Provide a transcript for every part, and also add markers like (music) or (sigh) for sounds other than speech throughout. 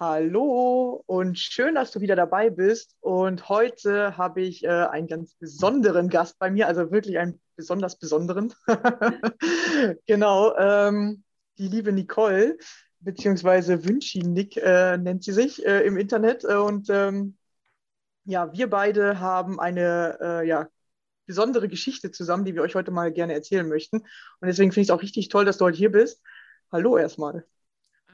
Hallo und schön, dass du wieder dabei bist. Und heute habe ich äh, einen ganz besonderen Gast bei mir, also wirklich einen besonders besonderen. (laughs) genau. Ähm, die liebe Nicole, beziehungsweise Wünschi Nick äh, nennt sie sich äh, im Internet. Äh, und ähm, ja, wir beide haben eine äh, ja, besondere Geschichte zusammen, die wir euch heute mal gerne erzählen möchten. Und deswegen finde ich es auch richtig toll, dass du heute hier bist. Hallo erstmal.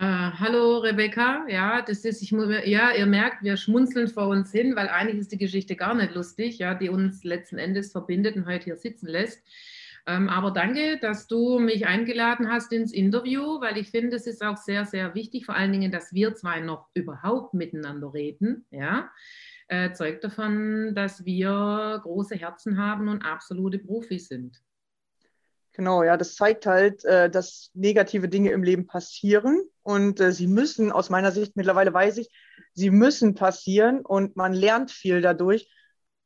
Uh, hallo Rebecca, ja, das ist, ich ja, ihr merkt, wir schmunzeln vor uns hin, weil eigentlich ist die Geschichte gar nicht lustig, ja, die uns letzten Endes verbindet und heute hier sitzen lässt. Ähm, aber danke, dass du mich eingeladen hast ins Interview, weil ich finde, es ist auch sehr, sehr wichtig, vor allen Dingen, dass wir zwei noch überhaupt miteinander reden. Ja, äh, zeugt davon, dass wir große Herzen haben und absolute Profis sind. Genau, ja, das zeigt halt, äh, dass negative Dinge im Leben passieren und äh, sie müssen, aus meiner Sicht mittlerweile weiß ich, sie müssen passieren und man lernt viel dadurch.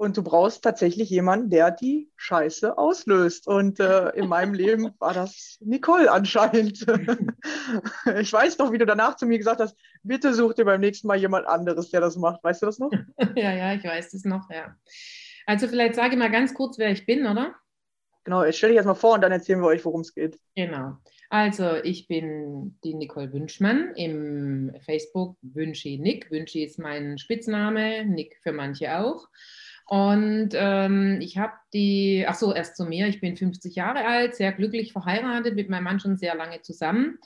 Und du brauchst tatsächlich jemanden, der die Scheiße auslöst. Und äh, in meinem (laughs) Leben war das Nicole anscheinend. (laughs) ich weiß noch, wie du danach zu mir gesagt hast, bitte such dir beim nächsten Mal jemand anderes, der das macht. Weißt du das noch? (laughs) ja, ja, ich weiß das noch, ja. Also vielleicht sage ich mal ganz kurz, wer ich bin, oder? Genau, jetzt stelle ich erstmal vor und dann erzählen wir euch, worum es geht. Genau. Also ich bin die Nicole Wünschmann im Facebook Wünschi Nick. Wünschi ist mein Spitzname, Nick für manche auch. Und ähm, ich habe die, ach so, erst zu mir, ich bin 50 Jahre alt, sehr glücklich verheiratet, mit meinem Mann schon sehr lange zusammen.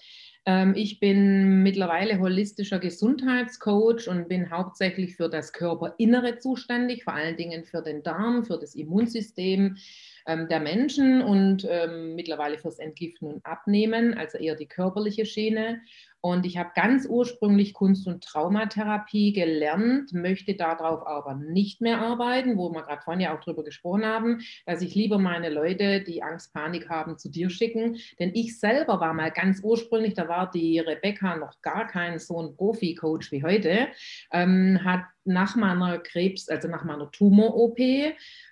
Ähm, ich bin mittlerweile holistischer Gesundheitscoach und bin hauptsächlich für das Körperinnere zuständig, vor allen Dingen für den Darm, für das Immunsystem ähm, der Menschen und ähm, mittlerweile fürs Entgiften und Abnehmen, also eher die körperliche Schiene. Und ich habe ganz ursprünglich Kunst- und Traumatherapie gelernt, möchte darauf aber nicht mehr arbeiten, wo wir gerade vorhin ja auch drüber gesprochen haben, dass ich lieber meine Leute, die Angst, Panik haben, zu dir schicken. Denn ich selber war mal ganz ursprünglich, da war die Rebecca noch gar kein so ein Profi-Coach wie heute, ähm, hat nach meiner Krebs, also nach meiner Tumor-OP,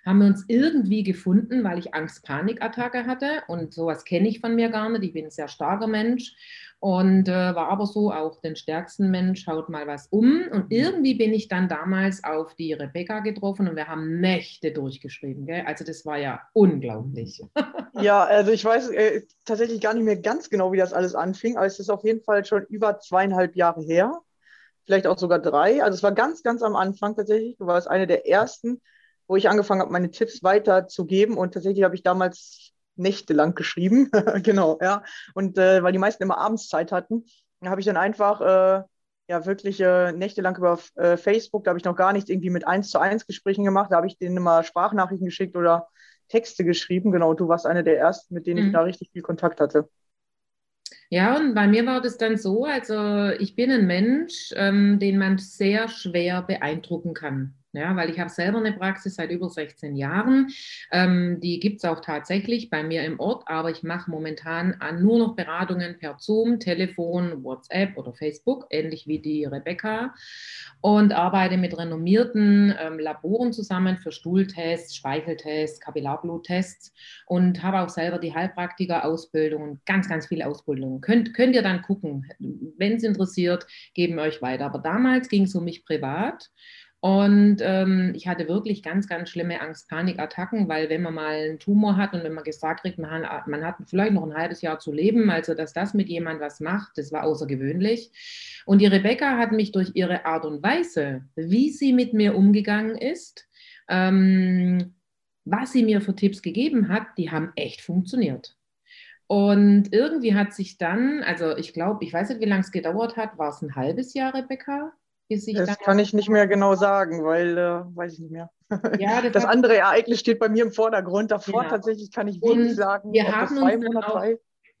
haben wir uns irgendwie gefunden, weil ich Angst-Panik-Attacke hatte. Und sowas kenne ich von mir gar nicht. Ich bin ein sehr starker Mensch und äh, war aber so auch den stärksten Mensch, haut mal was um. Und mhm. irgendwie bin ich dann damals auf die Rebecca getroffen und wir haben Nächte durchgeschrieben. Gell? Also das war ja unglaublich. Ja, also ich weiß äh, tatsächlich gar nicht mehr ganz genau, wie das alles anfing, aber es ist auf jeden Fall schon über zweieinhalb Jahre her vielleicht auch sogar drei. Also es war ganz, ganz am Anfang tatsächlich. Du warst eine der ersten, wo ich angefangen habe, meine Tipps weiterzugeben. Und tatsächlich habe ich damals nächtelang geschrieben. (laughs) genau, ja. Und äh, weil die meisten immer abends Zeit hatten, habe ich dann einfach äh, ja wirklich äh, nächtelang über äh, Facebook, da habe ich noch gar nichts irgendwie mit eins zu eins Gesprächen gemacht. Da habe ich denen immer Sprachnachrichten geschickt oder Texte geschrieben. Genau, du warst eine der ersten, mit denen mhm. ich da richtig viel Kontakt hatte. Ja, und bei mir war das dann so, also ich bin ein Mensch, ähm, den man sehr schwer beeindrucken kann. Ja, weil ich habe selber eine Praxis seit über 16 Jahren. Ähm, die gibt es auch tatsächlich bei mir im Ort, aber ich mache momentan nur noch Beratungen per Zoom, Telefon, WhatsApp oder Facebook, ähnlich wie die Rebecca. Und arbeite mit renommierten ähm, Laboren zusammen für Stuhltests, Speicheltests, Kapillarbbluttests und habe auch selber die Heilpraktiker-Ausbildung und ganz, ganz viele Ausbildungen. Könnt, könnt ihr dann gucken. Wenn es interessiert, geben wir euch weiter. Aber damals ging es um mich privat. Und ähm, ich hatte wirklich ganz, ganz schlimme Angst-Panik-Attacken, weil wenn man mal einen Tumor hat und wenn man gesagt kriegt, man hat, man hat vielleicht noch ein halbes Jahr zu leben, also dass das mit jemand was macht, das war außergewöhnlich. Und die Rebecca hat mich durch ihre Art und Weise, wie sie mit mir umgegangen ist, ähm, was sie mir für Tipps gegeben hat, die haben echt funktioniert. Und irgendwie hat sich dann, also ich glaube, ich weiß nicht, wie lange es gedauert hat, war es ein halbes Jahr, Rebecca? Das kann ich nicht mehr genau sagen, weil äh, weiß ich nicht mehr. (laughs) Ja, das, (laughs) das andere Ereignis steht bei mir im Vordergrund. Davor genau. tatsächlich kann ich wenig sagen. Wir haben uns Monate auch,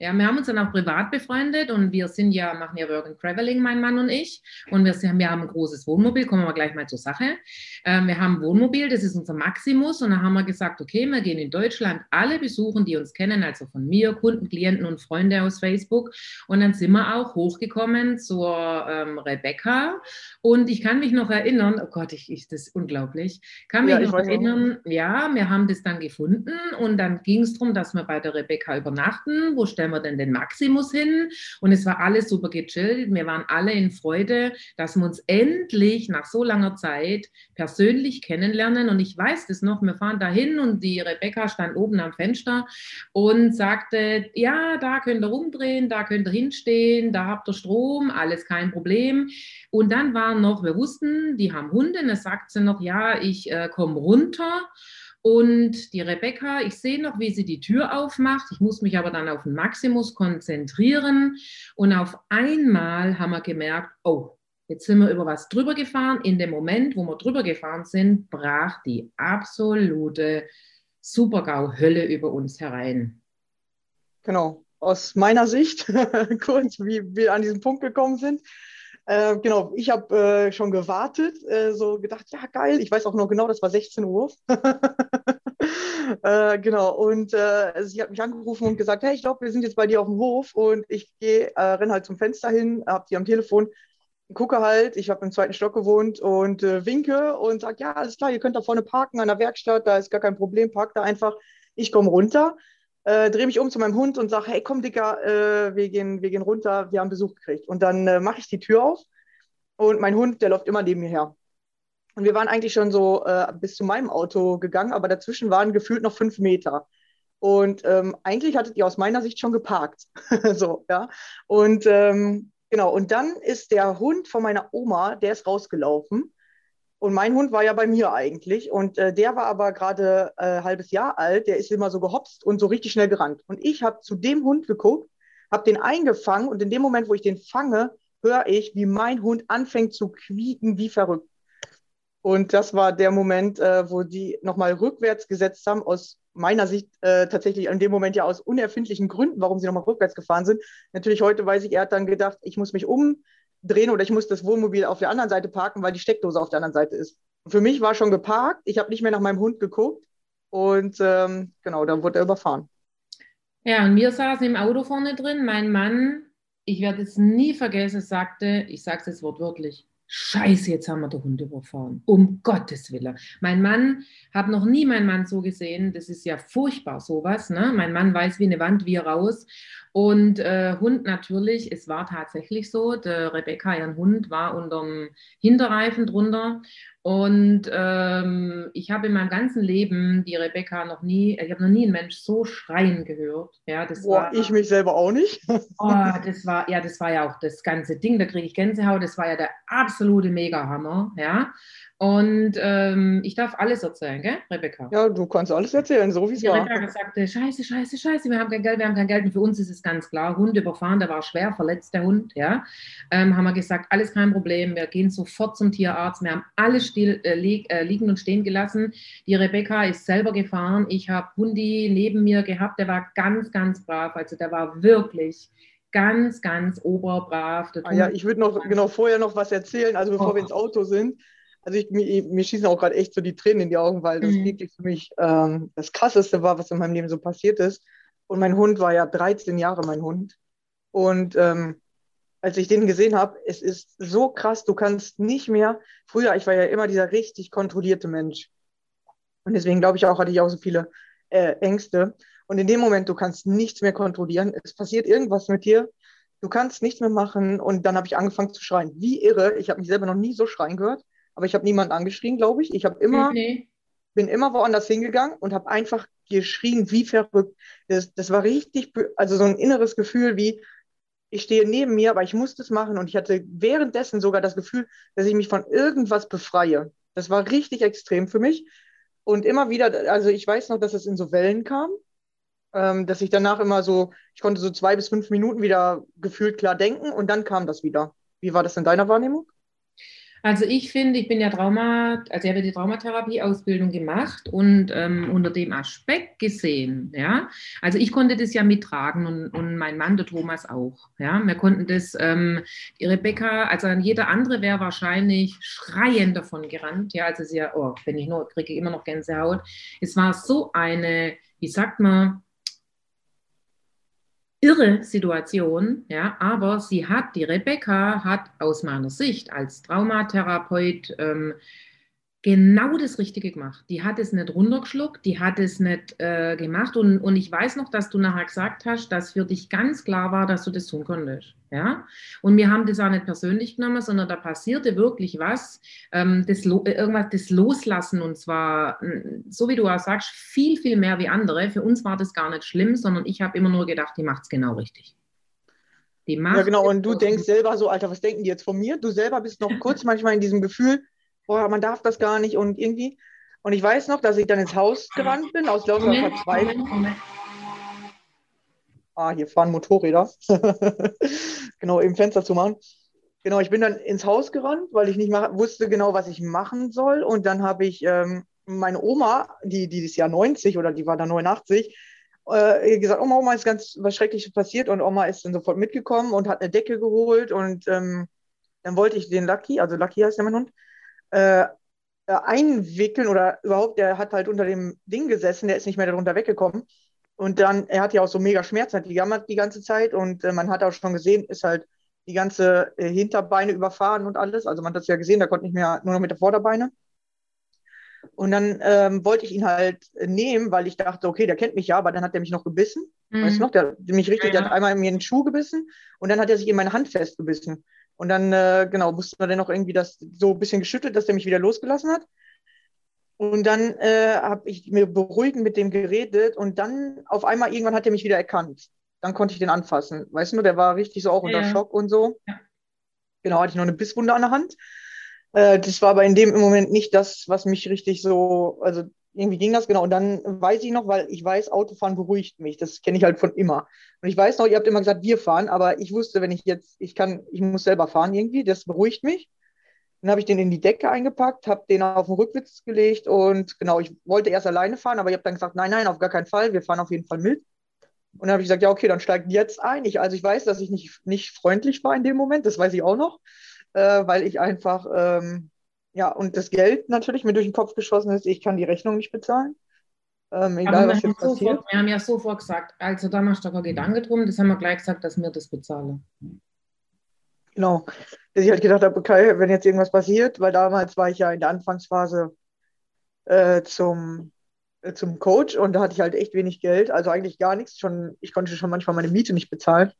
ja, wir haben uns dann auch privat befreundet und wir sind ja, machen ja Work and Traveling, mein Mann und ich. Und wir, sind, wir haben ein großes Wohnmobil, kommen wir gleich mal zur Sache. Ähm, wir haben ein Wohnmobil, das ist unser Maximus. Und da haben wir gesagt, okay, wir gehen in Deutschland alle besuchen, die uns kennen, also von mir, Kunden, Klienten und Freunde aus Facebook. Und dann sind wir auch hochgekommen zur ähm, Rebecca. Und ich kann mich noch erinnern, oh Gott, ich, ich das ist unglaublich, kann mich ja, noch erinnern, auch. ja, wir haben das dann gefunden und dann ging es darum, dass wir bei der Rebecca übernachten. Wo stellen stellen wir denn den Maximus hin? Und es war alles super gechillt. Wir waren alle in Freude, dass wir uns endlich nach so langer Zeit persönlich kennenlernen. Und ich weiß das noch, wir fahren dahin und die Rebecca stand oben am Fenster und sagte, ja, da könnt ihr rumdrehen, da könnt ihr hinstehen, da habt ihr Strom, alles kein Problem. Und dann war noch, wir wussten, die haben Hunde, und dann sagt sie noch, ja, ich äh, komme runter. Und die Rebecca, ich sehe noch, wie sie die Tür aufmacht. Ich muss mich aber dann auf den Maximus konzentrieren. Und auf einmal haben wir gemerkt, oh, jetzt sind wir über was drüber gefahren. In dem Moment, wo wir drüber gefahren sind, brach die absolute Supergau-Hölle über uns herein. Genau, aus meiner Sicht, (laughs) kurz, wie wir an diesen Punkt gekommen sind. Äh, genau, ich habe äh, schon gewartet, äh, so gedacht, ja geil, ich weiß auch noch genau, das war 16 Uhr. (laughs) Äh, genau, und äh, sie hat mich angerufen und gesagt, hey, ich glaube, wir sind jetzt bei dir auf dem Hof und ich gehe, äh, renne halt zum Fenster hin, habe die am Telefon, gucke halt, ich habe im zweiten Stock gewohnt und winke und sage, ja, alles klar, ihr könnt da vorne parken an der Werkstatt, da ist gar kein Problem, parkt da einfach, ich komme runter äh, drehe mich um zu meinem Hund und sage, hey, komm, Dicker, äh, wir, gehen, wir gehen runter, wir haben Besuch gekriegt. Und dann äh, mache ich die Tür auf und mein Hund, der läuft immer neben mir her. Und wir waren eigentlich schon so äh, bis zu meinem Auto gegangen, aber dazwischen waren gefühlt noch fünf Meter. Und ähm, eigentlich hattet ihr aus meiner Sicht schon geparkt. (laughs) so, ja. Und ähm, genau, und dann ist der Hund von meiner Oma, der ist rausgelaufen und mein Hund war ja bei mir eigentlich. Und äh, der war aber gerade äh, halbes Jahr alt. Der ist immer so gehopst und so richtig schnell gerannt. Und ich habe zu dem Hund geguckt, habe den eingefangen. Und in dem Moment, wo ich den fange, höre ich, wie mein Hund anfängt zu quieken wie verrückt. Und das war der Moment, äh, wo die nochmal rückwärts gesetzt haben, aus meiner Sicht äh, tatsächlich in dem Moment ja aus unerfindlichen Gründen, warum sie nochmal rückwärts gefahren sind. Natürlich heute weiß ich, er hat dann gedacht, ich muss mich umdrehen oder ich muss das Wohnmobil auf der anderen Seite parken, weil die Steckdose auf der anderen Seite ist. Für mich war schon geparkt, ich habe nicht mehr nach meinem Hund geguckt und ähm, genau, dann wurde er überfahren. Ja, und wir saßen im Auto vorne drin. Mein Mann, ich werde es nie vergessen, sagte, ich sage es jetzt wortwörtlich, Scheiße, jetzt haben wir den Hund überfahren. Um Gottes Willen. Mein Mann, habe noch nie meinen Mann so gesehen. Das ist ja furchtbar, sowas. Ne? Mein Mann weiß wie eine Wand, wie raus. Und äh, Hund natürlich, es war tatsächlich so. Der Rebecca, ihren Hund, war unterm Hinterreifen drunter. Und ähm, ich habe in meinem ganzen Leben die Rebecca noch nie, ich habe noch nie einen Mensch so schreien gehört. Ja, das Boah, war, ich mich selber auch nicht. (laughs) oh, das war, ja, das war ja auch das ganze Ding, da kriege ich Gänsehaut, das war ja der absolute Megahammer. Ja. Und ähm, ich darf alles erzählen, gell, Rebecca? Ja, du kannst alles erzählen, so wie es war. Rebecca sagte, scheiße, scheiße, scheiße, wir haben kein Geld, wir haben kein Geld. Und für uns ist es ganz klar, Hund überfahren, der war schwer verletzt, der Hund, ja. Ähm, haben wir gesagt, alles kein Problem, wir gehen sofort zum Tierarzt. Wir haben alles still, äh, li äh, liegen und stehen gelassen. Die Rebecca ist selber gefahren. Ich habe Hundi neben mir gehabt, der war ganz, ganz brav. Also der war wirklich ganz, ganz oberbrav. Ah, ja, ich würde noch genau vorher noch was erzählen, also bevor oh. wir ins Auto sind also ich, mir, mir, schießen auch gerade echt so die Tränen in die Augen, weil das mhm. wirklich für mich ähm, das Krasseste war, was in meinem Leben so passiert ist. Und mein Hund war ja 13 Jahre mein Hund. Und ähm, als ich den gesehen habe, es ist so krass, du kannst nicht mehr, früher, ich war ja immer dieser richtig kontrollierte Mensch. Und deswegen glaube ich auch, hatte ich auch so viele äh, Ängste. Und in dem Moment, du kannst nichts mehr kontrollieren. Es passiert irgendwas mit dir. Du kannst nichts mehr machen. Und dann habe ich angefangen zu schreien. Wie irre. Ich habe mich selber noch nie so schreien gehört aber ich habe niemanden angeschrien, glaube ich. Ich habe immer, nee. bin immer woanders hingegangen und habe einfach geschrien, wie verrückt. Das, das war richtig, also so ein inneres Gefühl wie, ich stehe neben mir, aber ich muss das machen und ich hatte währenddessen sogar das Gefühl, dass ich mich von irgendwas befreie. Das war richtig extrem für mich. Und immer wieder, also ich weiß noch, dass es in so Wellen kam, ähm, dass ich danach immer so, ich konnte so zwei bis fünf Minuten wieder gefühlt klar denken und dann kam das wieder. Wie war das in deiner Wahrnehmung? Also ich finde, ich bin ja Trauma, also ich habe die Traumatherapie-Ausbildung gemacht und ähm, unter dem Aspekt gesehen, ja, also ich konnte das ja mittragen und, und mein Mann, der Thomas auch, ja, wir konnten das, ähm, die Rebecca, also jeder andere wäre wahrscheinlich schreiend davon gerannt, ja, also sie oh, wenn ich nur, kriege ich immer noch Gänsehaut. Es war so eine, wie sagt man, irre Situation, ja, aber sie hat, die Rebecca hat aus meiner Sicht als Traumatherapeut ähm, genau das Richtige gemacht. Die hat es nicht runtergeschluckt, die hat es nicht äh, gemacht. Und, und ich weiß noch, dass du nachher gesagt hast, dass für dich ganz klar war, dass du das tun konntest. Ja? Und wir haben das auch nicht persönlich genommen, sondern da passierte wirklich was, ähm, das, irgendwas, das Loslassen. Und zwar, so wie du auch sagst, viel, viel mehr wie andere. Für uns war das gar nicht schlimm, sondern ich habe immer nur gedacht, die macht es genau richtig. Die macht ja, genau. Und du denkst selber so, Alter, was denken die jetzt von mir? Du selber bist noch (laughs) kurz manchmal in diesem Gefühl, boah, man darf das gar nicht und irgendwie. Und ich weiß noch, dass ich dann ins Haus gerannt bin, aus lauter Verzweiflung. Ah, hier fahren Motorräder. (laughs) genau, eben Fenster zu machen. Genau, ich bin dann ins Haus gerannt, weil ich nicht wusste genau, was ich machen soll. Und dann habe ich ähm, meine Oma, die, die ist ja 90 oder die war da 89, äh, gesagt, Oma, Oma ist ganz was Schreckliches passiert. Und Oma ist dann sofort mitgekommen und hat eine Decke geholt. Und ähm, dann wollte ich den Lucky, also Lucky heißt ja mein Hund, äh, einwickeln oder überhaupt, der hat halt unter dem Ding gesessen, der ist nicht mehr darunter weggekommen. Und dann, er hat ja auch so mega Schmerzen, hat die gejammert die ganze Zeit und äh, man hat auch schon gesehen, ist halt die ganze äh, Hinterbeine überfahren und alles. Also man hat das ja gesehen, da konnte nicht mehr nur noch mit der Vorderbeine. Und dann ähm, wollte ich ihn halt nehmen, weil ich dachte, okay, der kennt mich ja, aber dann hat er mich noch gebissen. Mhm. Weißt du noch, der hat mich richtig, ja, der hat einmal in mir in den Schuh gebissen und dann hat er sich in meine Hand festgebissen. Und dann, äh, genau, musste man dann noch irgendwie das so ein bisschen geschüttelt, dass der mich wieder losgelassen hat. Und dann äh, habe ich mir beruhigend mit dem geredet und dann auf einmal irgendwann hat er mich wieder erkannt. Dann konnte ich den anfassen. Weißt du, der war richtig so auch unter ja. Schock und so. Ja. Genau, hatte ich noch eine Bisswunde an der Hand. Äh, das war aber in dem Moment nicht das, was mich richtig so, also irgendwie ging das genau. Und dann weiß ich noch, weil ich weiß, Autofahren beruhigt mich. Das kenne ich halt von immer. Und ich weiß noch, ihr habt immer gesagt, wir fahren, aber ich wusste, wenn ich jetzt, ich kann, ich muss selber fahren irgendwie, das beruhigt mich. Dann habe ich den in die Decke eingepackt, habe den auf den Rückwitz gelegt und genau, ich wollte erst alleine fahren, aber ich habe dann gesagt, nein, nein, auf gar keinen Fall, wir fahren auf jeden Fall mit. Und dann habe ich gesagt, ja, okay, dann steigt jetzt ein. Ich, also ich weiß, dass ich nicht, nicht freundlich war in dem Moment, das weiß ich auch noch, äh, weil ich einfach, ähm, ja, und das Geld natürlich mir durch den Kopf geschossen ist, ich kann die Rechnung nicht bezahlen. Ähm, egal, was jetzt passiert. Sofort, wir haben ja sofort gesagt, also da machst du aber Gedanken drum, das haben wir gleich gesagt, dass wir das bezahlen. Genau, dass ich halt gedacht habe, okay, wenn jetzt irgendwas passiert, weil damals war ich ja in der Anfangsphase äh, zum, äh, zum Coach und da hatte ich halt echt wenig Geld, also eigentlich gar nichts. Schon, ich konnte schon manchmal meine Miete nicht bezahlen.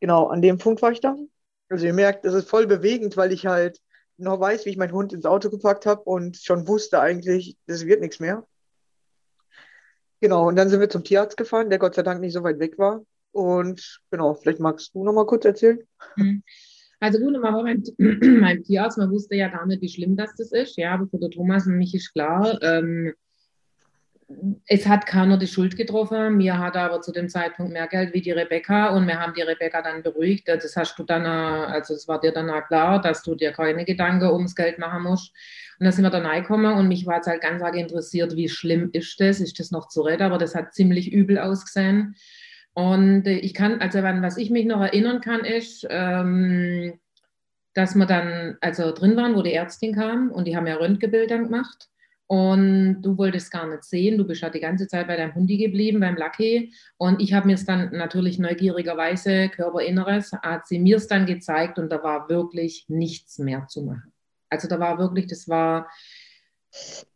Genau, an dem Punkt war ich da. Also ihr merkt, das ist voll bewegend, weil ich halt noch weiß, wie ich meinen Hund ins Auto gepackt habe und schon wusste eigentlich, das wird nichts mehr. Genau, und dann sind wir zum Tierarzt gefahren, der Gott sei Dank nicht so weit weg war. Und genau, vielleicht magst du noch mal kurz erzählen. Mhm. Also gut, war beim, (clears throat) beim Tierarzt, man wusste ja gar nicht, wie schlimm das, das ist. Ja, aber für den Thomas und mich ist klar, ähm, es hat keiner die Schuld getroffen. Mir hat aber zu dem Zeitpunkt mehr Geld wie die Rebecca und wir haben die Rebecca dann beruhigt. Das hast du dann, also es war dir dann klar, dass du dir keine Gedanken ums Geld machen musst. Und dann sind wir dann reingekommen und mich war es halt ganz arg interessiert, wie schlimm ist das? Ist das noch zu retten? Aber das hat ziemlich übel ausgesehen. Und ich kann, also was ich mich noch erinnern kann, ist, ähm, dass wir dann also drin waren, wo die Ärztin kam und die haben ja Röntgenbilder gemacht. Und du wolltest gar nicht sehen. Du bist ja die ganze Zeit bei deinem Hundi geblieben, beim Lucky. Und ich habe mir es dann natürlich neugierigerweise, Körperinneres, hat sie mir es dann gezeigt und da war wirklich nichts mehr zu machen. Also da war wirklich, das war,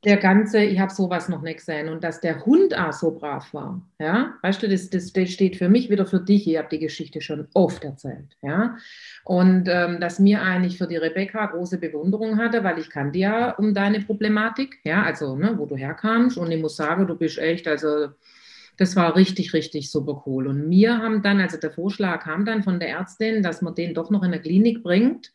der ganze, ich habe sowas noch nicht gesehen. Und dass der Hund auch so brav war, ja, weißt du, das, das, das steht für mich wieder für dich, ich habe die Geschichte schon oft erzählt, ja, und ähm, dass mir eigentlich für die Rebecca große Bewunderung hatte, weil ich kannte ja um deine Problematik, ja, also, ne, wo du herkamst. Und ich muss sagen, du bist echt, also, das war richtig, richtig super cool. Und wir haben dann, also der Vorschlag kam dann von der Ärztin, dass man den doch noch in der Klinik bringt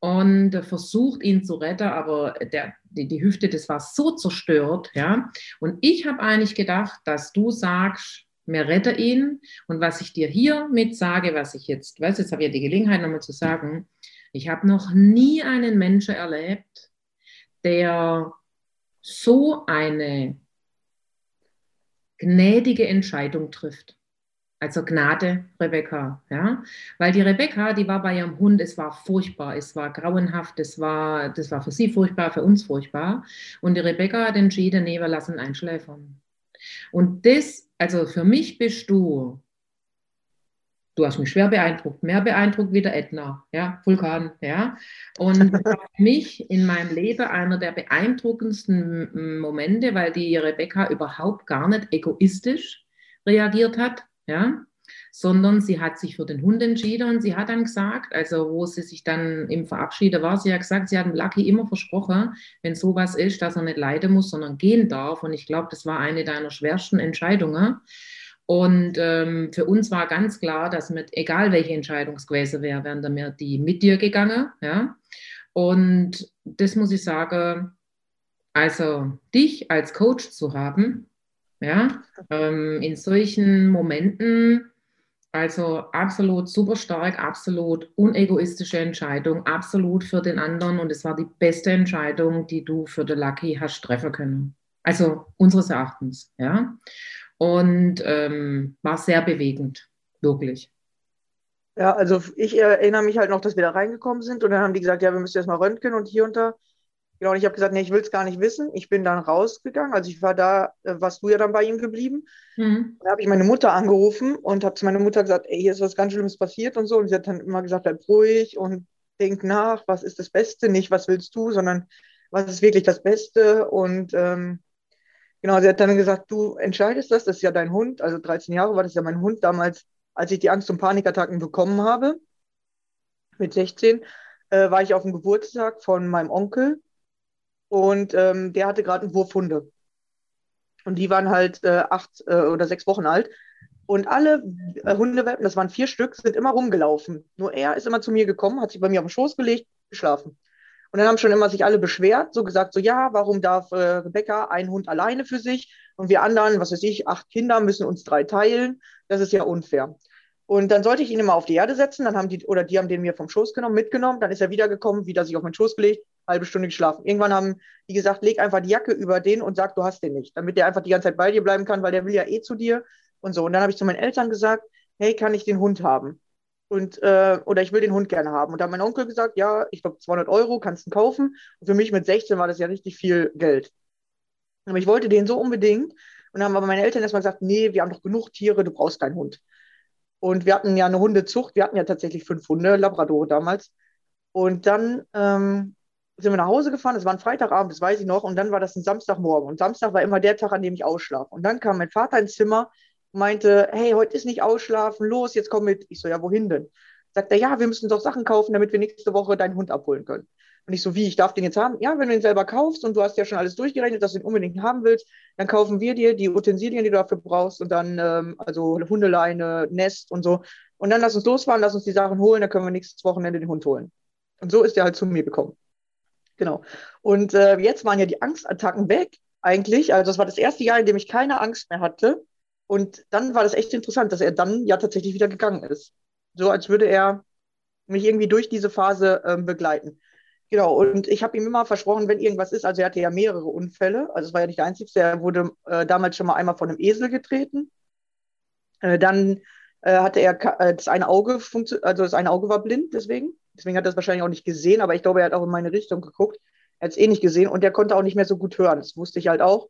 und versucht, ihn zu retten, aber der, die, die Hüfte, das war so zerstört, ja. Und ich habe eigentlich gedacht, dass du sagst, mir rette ihn. Und was ich dir hiermit sage, was ich jetzt, weißt jetzt habe ich ja die Gelegenheit nochmal zu sagen, ich habe noch nie einen Menschen erlebt, der so eine gnädige Entscheidung trifft. Also Gnade, Rebecca, ja. Weil die Rebecca, die war bei ihrem Hund, es war furchtbar, es war grauenhaft, es war, das war für sie furchtbar, für uns furchtbar. Und die Rebecca hat entschieden, nee, wir lassen einschläfern. Und das, also für mich bist du, du hast mich schwer beeindruckt, mehr beeindruckt wie der Ätna, ja, Vulkan, ja. Und für mich in meinem Leben einer der beeindruckendsten Momente, weil die Rebecca überhaupt gar nicht egoistisch reagiert hat, ja, sondern sie hat sich für den Hund entschieden und sie hat dann gesagt, also wo sie sich dann im Verabschieden war, sie hat gesagt, sie hat dem Lucky immer versprochen, wenn sowas ist, dass er nicht leiden muss, sondern gehen darf. Und ich glaube, das war eine deiner schwersten Entscheidungen. Und ähm, für uns war ganz klar, dass mit egal welche Entscheidung es gewesen wäre, wären wir die mit dir gegangen. Ja? Und das muss ich sagen, also dich als Coach zu haben, ja, ähm, in solchen Momenten, also absolut super stark, absolut unegoistische Entscheidung, absolut für den anderen und es war die beste Entscheidung, die du für den Lucky hast treffen können. Also unseres Erachtens, ja. Und ähm, war sehr bewegend, wirklich. Ja, also ich erinnere mich halt noch, dass wir da reingekommen sind und dann haben die gesagt, ja, wir müssen erstmal röntgen und hier und da. Genau, und ich habe gesagt, nee, ich will es gar nicht wissen. Ich bin dann rausgegangen. Also ich war da, äh, warst du ja dann bei ihm geblieben. Mhm. Da habe ich meine Mutter angerufen und habe zu meiner Mutter gesagt, ey, hier ist was ganz Schlimmes passiert und so. Und sie hat dann immer gesagt, bleib ruhig und denk nach, was ist das Beste, nicht was willst du, sondern was ist wirklich das Beste. Und ähm, genau, sie hat dann gesagt, du entscheidest das, das ist ja dein Hund. Also 13 Jahre war das ja mein Hund damals, als ich die Angst- und Panikattacken bekommen habe. Mit 16 äh, war ich auf dem Geburtstag von meinem Onkel und ähm, der hatte gerade einen Wurfhunde. Und die waren halt äh, acht äh, oder sechs Wochen alt. Und alle äh, Hundewelpen, das waren vier Stück, sind immer rumgelaufen. Nur er ist immer zu mir gekommen, hat sich bei mir auf den Schoß gelegt, geschlafen. Und dann haben schon immer sich alle beschwert, so gesagt, so ja, warum darf äh, Rebecca ein Hund alleine für sich und wir anderen, was weiß ich, acht Kinder müssen uns drei teilen. Das ist ja unfair. Und dann sollte ich ihn immer auf die Erde setzen, dann haben die, oder die haben den mir vom Schoß genommen, mitgenommen, dann ist er wiedergekommen, wieder sich auf meinen Schoß gelegt, halbe Stunde geschlafen. Irgendwann haben die gesagt, leg einfach die Jacke über den und sag, du hast den nicht, damit der einfach die ganze Zeit bei dir bleiben kann, weil der will ja eh zu dir und so. Und dann habe ich zu meinen Eltern gesagt, hey, kann ich den Hund haben? Und, äh, oder ich will den Hund gerne haben. Und da hat mein Onkel gesagt, ja, ich glaube 200 Euro kannst du kaufen. Und für mich mit 16 war das ja richtig viel Geld. Aber ich wollte den so unbedingt. Und dann haben aber meine Eltern erstmal gesagt, nee, wir haben doch genug Tiere, du brauchst keinen Hund. Und wir hatten ja eine Hundezucht, wir hatten ja tatsächlich fünf Hunde, Labradore damals. Und dann ähm, sind wir nach Hause gefahren, es war ein Freitagabend, das weiß ich noch, und dann war das ein Samstagmorgen. Und Samstag war immer der Tag, an dem ich ausschlafe. Und dann kam mein Vater ins Zimmer meinte, hey, heute ist nicht ausschlafen, los, jetzt komm mit. Ich so, ja, wohin denn? Sagt er, ja, wir müssen doch Sachen kaufen, damit wir nächste Woche deinen Hund abholen können. Und ich so, wie, ich darf den jetzt haben? Ja, wenn du ihn selber kaufst und du hast ja schon alles durchgerechnet, dass du ihn unbedingt haben willst, dann kaufen wir dir die Utensilien, die du dafür brauchst und dann, ähm, also Hundeleine, Nest und so. Und dann lass uns losfahren, lass uns die Sachen holen, dann können wir nächstes Wochenende den Hund holen. Und so ist er halt zu mir gekommen. Genau. Und äh, jetzt waren ja die Angstattacken weg, eigentlich. Also das war das erste Jahr, in dem ich keine Angst mehr hatte. Und dann war das echt interessant, dass er dann ja tatsächlich wieder gegangen ist. So als würde er mich irgendwie durch diese Phase ähm, begleiten. Genau, und ich habe ihm immer versprochen, wenn irgendwas ist, also er hatte ja mehrere Unfälle, also es war ja nicht der einzige, er wurde äh, damals schon mal einmal von einem Esel getreten. Äh, dann äh, hatte er äh, das eine Auge, also das eine Auge war blind, deswegen. Deswegen hat er es wahrscheinlich auch nicht gesehen, aber ich glaube, er hat auch in meine Richtung geguckt. Er hat es eh nicht gesehen und er konnte auch nicht mehr so gut hören. Das wusste ich halt auch,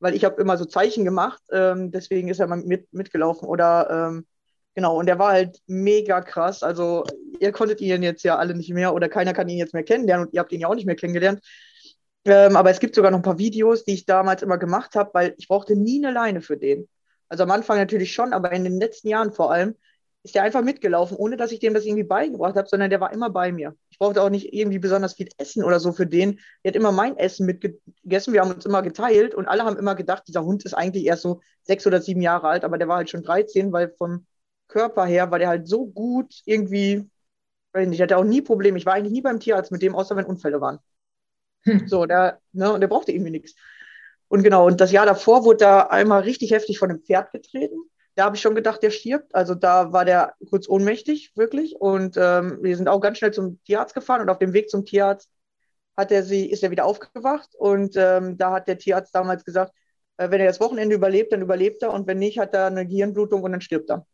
weil ich habe immer so Zeichen gemacht, ähm, deswegen ist er mal mit, mitgelaufen oder ähm, Genau, und der war halt mega krass. Also, ihr konntet ihn jetzt ja alle nicht mehr oder keiner kann ihn jetzt mehr kennenlernen und ihr habt ihn ja auch nicht mehr kennengelernt. Ähm, aber es gibt sogar noch ein paar Videos, die ich damals immer gemacht habe, weil ich brauchte nie eine Leine für den. Also am Anfang natürlich schon, aber in den letzten Jahren vor allem ist der einfach mitgelaufen, ohne dass ich dem das irgendwie beigebracht habe, sondern der war immer bei mir. Ich brauchte auch nicht irgendwie besonders viel Essen oder so für den. Der hat immer mein Essen mitgegessen. Wir haben uns immer geteilt und alle haben immer gedacht, dieser Hund ist eigentlich erst so sechs oder sieben Jahre alt, aber der war halt schon 13, weil vom Körper her war der halt so gut irgendwie, weiß nicht, ich hatte auch nie Probleme. Ich war eigentlich nie beim Tierarzt mit dem, außer wenn Unfälle waren. Hm. So, der, ne, und der brauchte irgendwie nichts. Und genau, und das Jahr davor wurde da einmal richtig heftig von einem Pferd getreten. Da habe ich schon gedacht, der stirbt. Also da war der kurz ohnmächtig, wirklich. Und ähm, wir sind auch ganz schnell zum Tierarzt gefahren und auf dem Weg zum Tierarzt hat er sie, ist er wieder aufgewacht. Und ähm, da hat der Tierarzt damals gesagt, äh, wenn er das Wochenende überlebt, dann überlebt er. Und wenn nicht, hat er eine Gehirnblutung und dann stirbt er.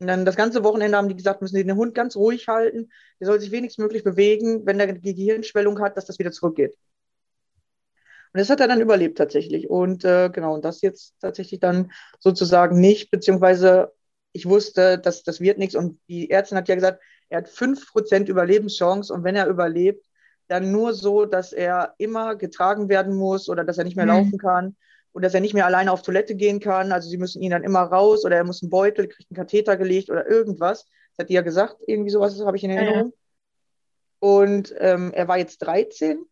Und dann das ganze Wochenende haben die gesagt, müssen sie den Hund ganz ruhig halten. Der soll sich wenigstens möglich bewegen, wenn er die Gehirnschwellung hat, dass das wieder zurückgeht. Und das hat er dann überlebt tatsächlich. Und äh, genau, und das jetzt tatsächlich dann sozusagen nicht, beziehungsweise ich wusste, dass das wird nichts. Und die Ärztin hat ja gesagt, er hat 5% Überlebenschance. Und wenn er überlebt, dann nur so, dass er immer getragen werden muss oder dass er nicht mehr mhm. laufen kann und dass er nicht mehr alleine auf Toilette gehen kann. Also sie müssen ihn dann immer raus oder er muss einen Beutel, kriegt einen Katheter gelegt oder irgendwas. Das hat die ja gesagt, irgendwie sowas habe ich in Erinnerung. Ja. Und ähm, er war jetzt 13.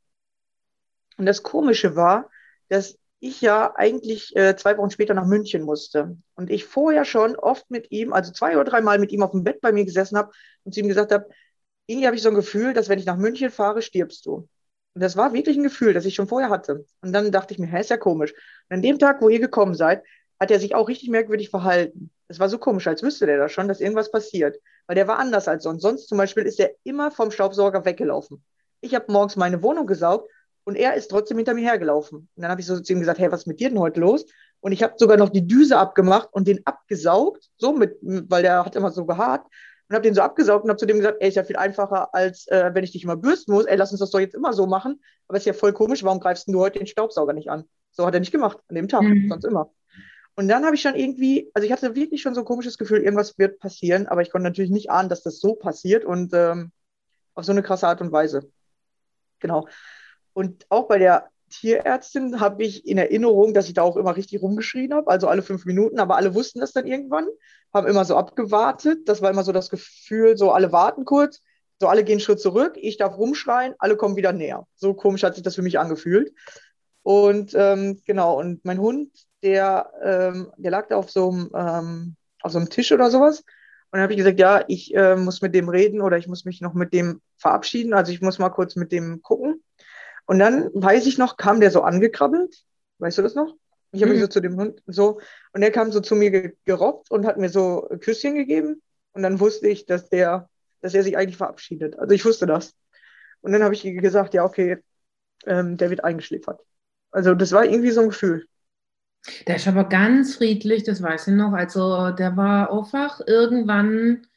Und das Komische war, dass ich ja eigentlich äh, zwei Wochen später nach München musste. Und ich vorher schon oft mit ihm, also zwei oder dreimal mit ihm auf dem Bett bei mir gesessen habe und zu ihm gesagt habe, irgendwie habe ich so ein Gefühl, dass wenn ich nach München fahre, stirbst du. Und das war wirklich ein Gefühl, das ich schon vorher hatte. Und dann dachte ich mir, hä, ist ja komisch. Und an dem Tag, wo ihr gekommen seid, hat er sich auch richtig merkwürdig verhalten. Es war so komisch, als wüsste der da schon, dass irgendwas passiert. Weil der war anders als sonst. Sonst zum Beispiel ist er immer vom Staubsauger weggelaufen. Ich habe morgens meine Wohnung gesaugt und er ist trotzdem hinter mir hergelaufen. Und dann habe ich so zu ihm gesagt, hey, was ist mit dir denn heute los? Und ich habe sogar noch die Düse abgemacht und den abgesaugt, so mit, weil der hat immer so gehaart und habe den so abgesaugt und habe zu dem gesagt, ey, ist ja viel einfacher, als äh, wenn ich dich immer bürsten muss. Ey, lass uns das doch jetzt immer so machen. Aber ist ja voll komisch, warum greifst du heute den Staubsauger nicht an? So hat er nicht gemacht, an dem Tag, mhm. sonst immer. Und dann habe ich schon irgendwie, also ich hatte wirklich schon so ein komisches Gefühl, irgendwas wird passieren, aber ich konnte natürlich nicht ahnen, dass das so passiert und ähm, auf so eine krasse Art und Weise. Genau. Und auch bei der Tierärztin habe ich in Erinnerung, dass ich da auch immer richtig rumgeschrien habe, also alle fünf Minuten, aber alle wussten das dann irgendwann, haben immer so abgewartet. Das war immer so das Gefühl, so alle warten kurz, so alle gehen einen Schritt zurück, ich darf rumschreien, alle kommen wieder näher. So komisch hat sich das für mich angefühlt. Und ähm, genau, und mein Hund, der, ähm, der lag da auf so, einem, ähm, auf so einem Tisch oder sowas. Und dann habe ich gesagt, ja, ich äh, muss mit dem reden oder ich muss mich noch mit dem verabschieden. Also ich muss mal kurz mit dem gucken. Und dann, weiß ich noch, kam der so angekrabbelt. Weißt du das noch? Ich habe mhm. mich so zu dem Hund so, und er kam so zu mir gerobbt und hat mir so Küsschen gegeben. Und dann wusste ich, dass der, dass er sich eigentlich verabschiedet. Also ich wusste das. Und dann habe ich gesagt, ja, okay, ähm, der wird eingeschläfert. Also das war irgendwie so ein Gefühl. Der ist aber ganz friedlich, das weiß ich noch. Also der war einfach irgendwann,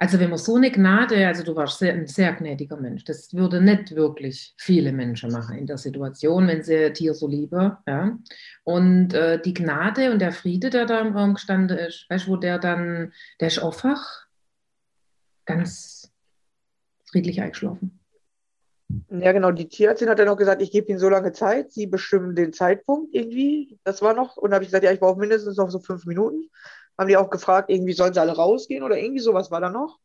also wenn man so eine Gnade, also du warst sehr, ein sehr gnädiger Mensch. Das würde nicht wirklich viele Menschen machen in der Situation, wenn sie Tier so lieben. Ja. Und äh, die Gnade und der Friede, der da im Raum gestanden ist, weißt du, wo der dann, der ist einfach ganz friedlich eingeschlafen. Ja, genau. Die Tierärztin hat dann noch gesagt, ich gebe ihnen so lange Zeit, sie bestimmen den Zeitpunkt irgendwie. Das war noch. Und dann habe ich gesagt, ja, ich brauche mindestens noch so fünf Minuten. Haben die auch gefragt, irgendwie sollen sie alle rausgehen oder irgendwie sowas war da noch.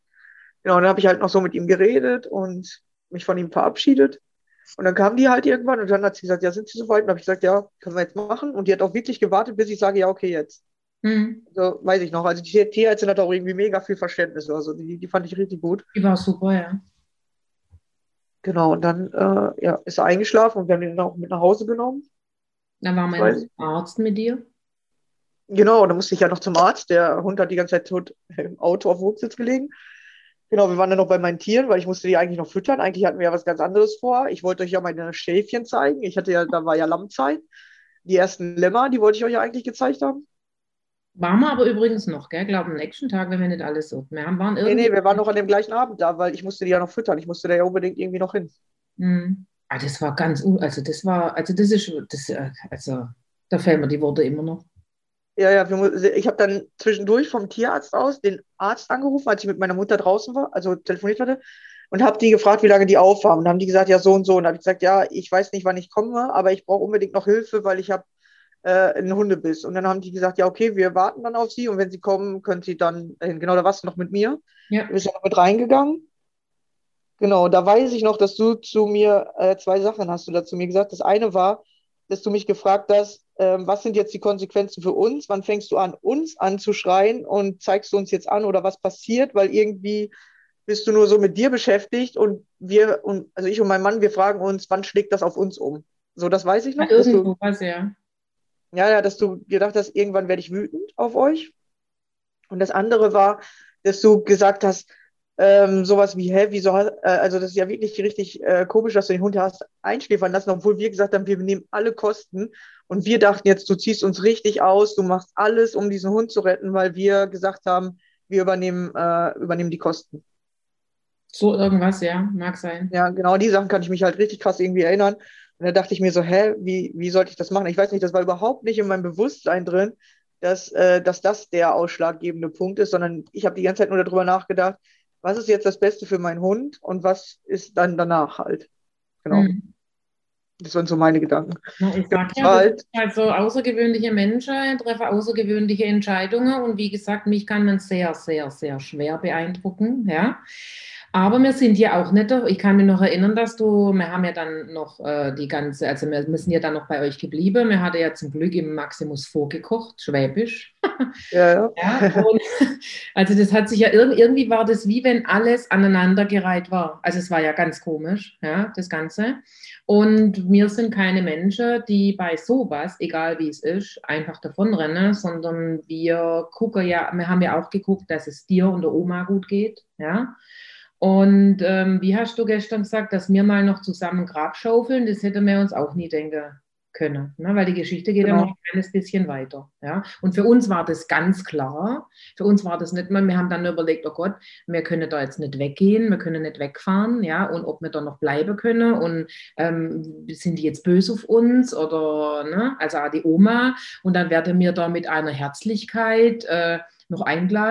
Genau, und dann habe ich halt noch so mit ihm geredet und mich von ihm verabschiedet. Und dann kamen die halt irgendwann und dann hat sie gesagt, ja, sind Sie soweit? Und dann habe ich gesagt, ja, können wir jetzt machen. Und die hat auch wirklich gewartet, bis ich sage, ja, okay, jetzt. Mhm. So, weiß ich noch. Also die Tierärztin hat auch irgendwie mega viel Verständnis. Also die, die fand ich richtig gut. Die war super, ja. Genau, und dann äh, ja, ist er eingeschlafen und wir haben ihn dann auch mit nach Hause genommen. Da war mein Arzt mit dir. Genau, da musste ich ja noch zum Arzt. Der Hund hat die ganze Zeit tot (laughs) im Auto auf dem Hochsitz gelegen. Genau, wir waren dann noch bei meinen Tieren, weil ich musste die eigentlich noch füttern. Eigentlich hatten wir ja was ganz anderes vor. Ich wollte euch ja meine Schäfchen zeigen. Ich hatte ja, da war ja Lammzeit. Die ersten Lämmer, die wollte ich euch ja eigentlich gezeigt haben. Waren wir aber übrigens noch, gell? Ich glaube, am nächsten Tag, wenn wir nicht alles so. Wir waren irgendwie... Nee, nee, wir waren noch an dem gleichen Abend da, weil ich musste die ja noch füttern. Ich musste da ja unbedingt irgendwie noch hin. Mhm. Ah, das war ganz, also das war, also das ist, das, äh, also da fällt mir die Worte immer noch. Ja, ja, ich habe dann zwischendurch vom Tierarzt aus den Arzt angerufen, als ich mit meiner Mutter draußen war, also telefoniert hatte, und habe die gefragt, wie lange die aufhaben. Und dann haben die gesagt, ja, so und so. Und dann habe ich gesagt, ja, ich weiß nicht, wann ich komme, aber ich brauche unbedingt noch Hilfe, weil ich habe äh, einen Hundebiss. Und dann haben die gesagt, ja, okay, wir warten dann auf sie und wenn sie kommen, können sie dann hin. Genau, da warst du noch mit mir. Ja. Du bist ja noch mit reingegangen. Genau, da weiß ich noch, dass du zu mir äh, zwei Sachen hast du da zu mir gesagt. Das eine war, dass du mich gefragt hast, äh, was sind jetzt die Konsequenzen für uns? Wann fängst du an, uns anzuschreien und zeigst du uns jetzt an oder was passiert? Weil irgendwie bist du nur so mit dir beschäftigt und wir, und, also ich und mein Mann, wir fragen uns, wann schlägt das auf uns um? So, das weiß ich noch. Ja, irgendwo was, ja. Ja, ja, dass du gedacht hast, irgendwann werde ich wütend auf euch. Und das andere war, dass du gesagt hast, ähm, sowas wie, hä, wieso, äh, also das ist ja wirklich richtig äh, komisch, dass du den Hund hast einschläfern lassen, obwohl wir gesagt haben, wir nehmen alle Kosten und wir dachten jetzt, du ziehst uns richtig aus, du machst alles, um diesen Hund zu retten, weil wir gesagt haben, wir übernehmen, äh, übernehmen die Kosten. So irgendwas, ja, mag sein. Ja, genau, die Sachen kann ich mich halt richtig krass irgendwie erinnern. Und da dachte ich mir so, hä, wie, wie sollte ich das machen? Ich weiß nicht, das war überhaupt nicht in meinem Bewusstsein drin, dass, äh, dass das der ausschlaggebende Punkt ist, sondern ich habe die ganze Zeit nur darüber nachgedacht, was ist jetzt das Beste für meinen Hund und was ist dann danach halt. Genau. Mhm. Das waren so meine Gedanken. Ich sag ja, halt, also außergewöhnliche Menschen treffen außergewöhnliche Entscheidungen und wie gesagt, mich kann man sehr, sehr, sehr schwer beeindrucken. Ja. Aber wir sind ja auch nicht, ich kann mich noch erinnern, dass du, wir haben ja dann noch äh, die ganze, also wir, wir sind ja dann noch bei euch geblieben. Wir hatten ja zum Glück im Maximus vorgekocht, Schwäbisch. Ja, ja. (laughs) ja und, (laughs) also das hat sich ja irgendwie, war das wie wenn alles aneinandergereiht war. Also es war ja ganz komisch, ja, das Ganze. Und wir sind keine Menschen, die bei sowas, egal wie es ist, einfach davonrennen, sondern wir gucken ja, wir haben ja auch geguckt, dass es dir und der Oma gut geht, ja. Und ähm, wie hast du gestern gesagt, dass wir mal noch zusammen Grab schaufeln? Das hätten wir uns auch nie denken können, ne? weil die Geschichte geht genau. ja noch ein kleines bisschen weiter. Ja? Und für uns war das ganz klar. Für uns war das nicht mal, wir haben dann überlegt, oh Gott, wir können da jetzt nicht weggehen, wir können nicht wegfahren, ja, und ob wir da noch bleiben können und ähm, sind die jetzt böse auf uns oder, ne? also auch die Oma. Und dann werden wir da mit einer Herzlichkeit, äh, noch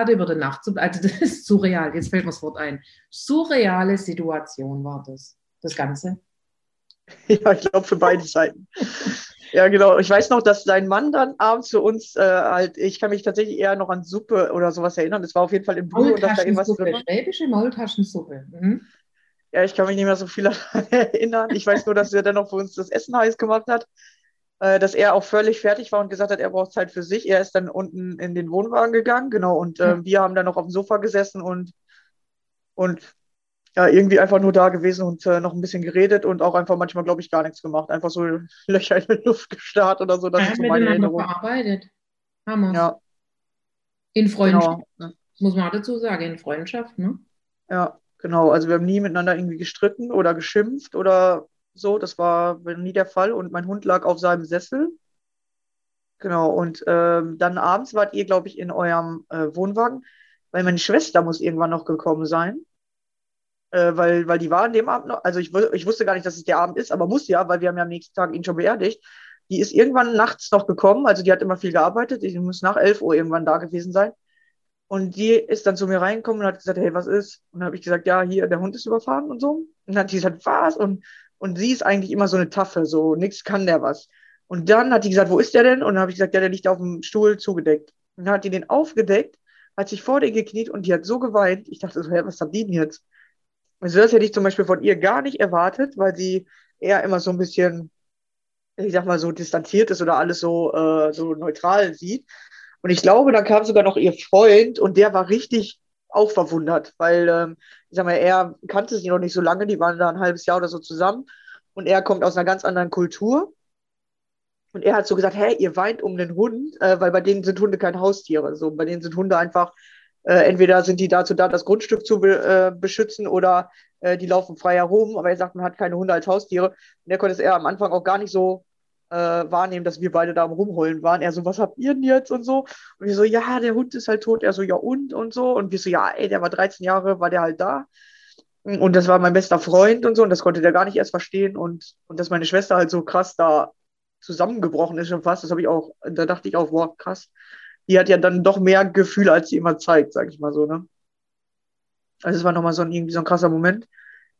über die Nacht zu Also das ist surreal, jetzt fällt mir das Wort ein. Surreale Situation war das, das Ganze. (laughs) Ja, ich glaube für beide Seiten. Ja, genau. Ich weiß noch, dass sein Mann dann abends zu uns äh, halt, ich kann mich tatsächlich eher noch an Suppe oder sowas erinnern. Das war auf jeden Fall im und dass da irgendwas drin war. Schwäbische Maultaschensuppe. Mhm. Ja, ich kann mich nicht mehr so viel (laughs) erinnern. Ich weiß nur, dass er dann noch für uns das Essen heiß gemacht hat. Äh, dass er auch völlig fertig war und gesagt hat, er braucht Zeit für sich. Er ist dann unten in den Wohnwagen gegangen, genau, und äh, wir haben dann noch auf dem Sofa gesessen und, und ja, irgendwie einfach nur da gewesen und äh, noch ein bisschen geredet und auch einfach manchmal, glaube ich, gar nichts gemacht. Einfach so (laughs) Löcher in die Luft gestarrt oder so. Das ja, ist so meine Erinnerung. gearbeitet. Haben wir. Ja. In Freundschaft. Genau. muss man dazu sagen, in Freundschaft, ne? Ja, genau. Also wir haben nie miteinander irgendwie gestritten oder geschimpft oder so. Das war nie der Fall. Und mein Hund lag auf seinem Sessel. Genau. Und ähm, dann abends wart ihr, glaube ich, in eurem äh, Wohnwagen, weil meine Schwester muss irgendwann noch gekommen sein. Äh, weil, weil die war an dem Abend noch, also ich, ich wusste gar nicht, dass es der Abend ist, aber muss ja, weil wir haben ja am nächsten Tag ihn schon beerdigt. Die ist irgendwann nachts noch gekommen, also die hat immer viel gearbeitet, die muss nach 11 Uhr irgendwann da gewesen sein. Und die ist dann zu mir reingekommen und hat gesagt, hey, was ist? Und dann habe ich gesagt, ja, hier, der Hund ist überfahren und so. Und dann hat sie gesagt, was? Und, und sie ist eigentlich immer so eine Taffe, so nichts kann der was. Und dann hat die gesagt, wo ist der denn? Und dann habe ich gesagt, ja, der liegt auf dem Stuhl zugedeckt. Und dann hat die den aufgedeckt, hat sich vor den gekniet und die hat so geweint. Ich dachte so, hey, was hat die denn jetzt? Also das hätte ich zum Beispiel von ihr gar nicht erwartet, weil sie eher immer so ein bisschen, ich sag mal, so distanziert ist oder alles so, äh, so neutral sieht. Und ich glaube, dann kam sogar noch ihr Freund und der war richtig auch verwundert, weil, ähm, ich sag mal, er kannte sie noch nicht so lange, die waren da ein halbes Jahr oder so zusammen und er kommt aus einer ganz anderen Kultur. Und er hat so gesagt, hey, ihr weint um den Hund, äh, weil bei denen sind Hunde keine Haustiere. So, bei denen sind Hunde einfach, äh, entweder sind die dazu da, das Grundstück zu be äh, beschützen oder äh, die laufen frei herum. Aber er sagt, man hat keine Hunde als Haustiere. Und er konnte es eher am Anfang auch gar nicht so äh, wahrnehmen, dass wir beide da am Rumheulen waren. Er so, was habt ihr denn jetzt und so? Und wir so, ja, der Hund ist halt tot. Er so, ja und und so. Und wir so, ja, ey, der war 13 Jahre, war der halt da. Und das war mein bester Freund und so. Und das konnte der gar nicht erst verstehen. Und, und dass meine Schwester halt so krass da zusammengebrochen ist schon fast, das habe ich auch, da dachte ich auch, wow, krass. Die hat ja dann doch mehr Gefühle, als sie immer zeigt, sag ich mal so, ne? Also es war nochmal so ein, irgendwie so ein krasser Moment.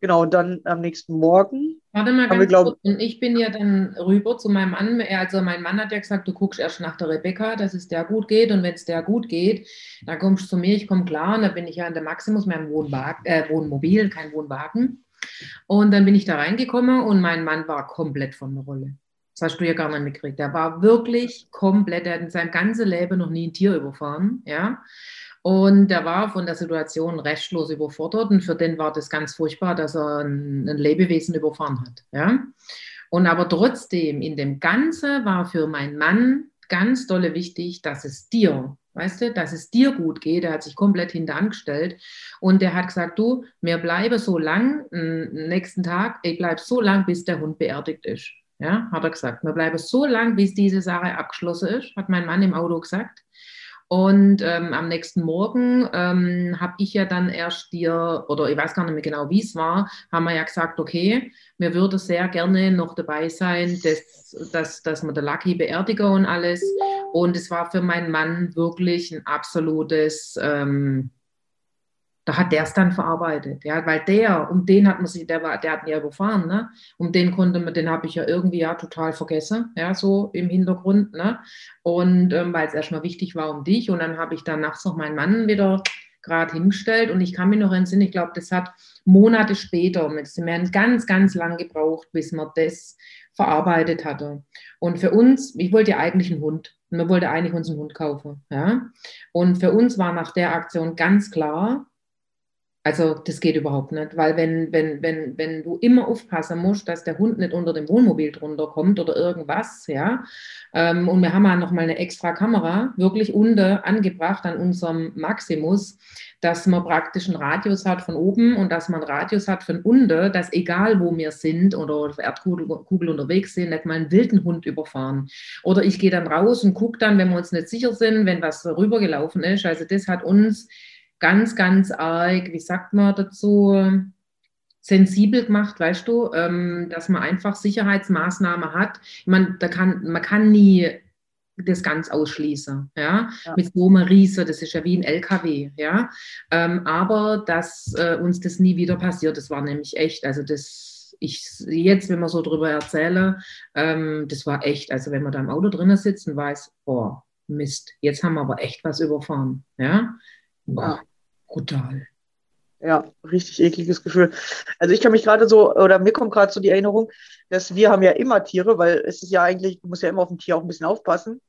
Genau, und dann am nächsten Morgen. Warte mal ganz wir, kurz. Und ich bin ja dann rüber zu meinem Mann. Also mein Mann hat ja gesagt, du guckst erst nach der Rebecca, dass es der gut geht. Und wenn es der gut geht, dann kommst du zu mir, ich komme klar. Und dann bin ich ja in der Maximus, meinem Wohnwagen, äh, Wohnmobil, kein Wohnwagen. Und dann bin ich da reingekommen und mein Mann war komplett von der Rolle. Das hast du ja gar nicht mitgekriegt. Der war wirklich komplett, er hat in seinem ganzen Leben noch nie ein Tier überfahren. Ja? Und er war von der Situation restlos überfordert und für den war das ganz furchtbar, dass er ein, ein Lebewesen überfahren hat. Ja? Und aber trotzdem, in dem Ganzen war für meinen Mann ganz dolle wichtig, dass es dir, weißt du, dass es dir gut geht. Er hat sich komplett hinterangestellt und er hat gesagt, du, mir bleibe so lang, nächsten Tag, ich bleibe so lang, bis der Hund beerdigt ist. Ja, hat er gesagt. Mir bleibe so lang, bis diese Sache abgeschlossen ist, hat mein Mann im Auto gesagt. Und ähm, am nächsten Morgen ähm, habe ich ja dann erst dir, oder ich weiß gar nicht mehr genau, wie es war, haben wir ja gesagt, okay, mir würde sehr gerne noch dabei sein, dass, dass, dass wir der Lucky beerdigen und alles. Und es war für meinen Mann wirklich ein absolutes ähm, da hat der es dann verarbeitet, ja, weil der, um den hat man sich, der war, der hat ihn ja überfahren, ne? Um den konnte man, den habe ich ja irgendwie ja total vergessen, ja, so im Hintergrund, ne? Und ähm, weil es erstmal wichtig war um dich und dann habe ich dann nachts noch meinen Mann wieder gerade hingestellt und ich kann mich noch entsinnen, ich glaube, das hat Monate später, wir haben ganz, ganz lang gebraucht, bis man das verarbeitet hatte. Und für uns, ich wollte ja eigentlich einen Hund. Und wir wollten eigentlich uns einen Hund kaufen. Ja? Und für uns war nach der Aktion ganz klar, also das geht überhaupt nicht, weil wenn, wenn, wenn, wenn du immer aufpassen musst, dass der Hund nicht unter dem Wohnmobil drunter kommt oder irgendwas, ja. Ähm, und wir haben ja nochmal eine extra Kamera wirklich unten angebracht an unserem Maximus, dass man praktisch einen Radius hat von oben und dass man einen Radius hat von unten, dass egal wo wir sind oder auf Erdkugel Kugel unterwegs sind, nicht mal einen wilden Hund überfahren. Oder ich gehe dann raus und gucke dann, wenn wir uns nicht sicher sind, wenn was rübergelaufen ist. Also das hat uns ganz, ganz arg, wie sagt man dazu, sensibel gemacht, weißt du, ähm, dass man einfach Sicherheitsmaßnahmen hat. Man, da kann, man kann nie das ganz ausschließen, ja? ja. mit so einem Riese, das ist ja wie ein LKW, ja, ähm, aber dass äh, uns das nie wieder passiert, das war nämlich echt, also das, ich jetzt, wenn man so drüber erzähle, ähm, das war echt, also wenn man da im Auto drinnen sitzt und weiß, oh, Mist, jetzt haben wir aber echt was überfahren, ja, ja brutal. Ja, richtig ekliges Gefühl. Also ich kann mich gerade so, oder mir kommt gerade so die Erinnerung, dass wir haben ja immer Tiere, weil es ist ja eigentlich, du musst ja immer auf dem Tier auch ein bisschen aufpassen.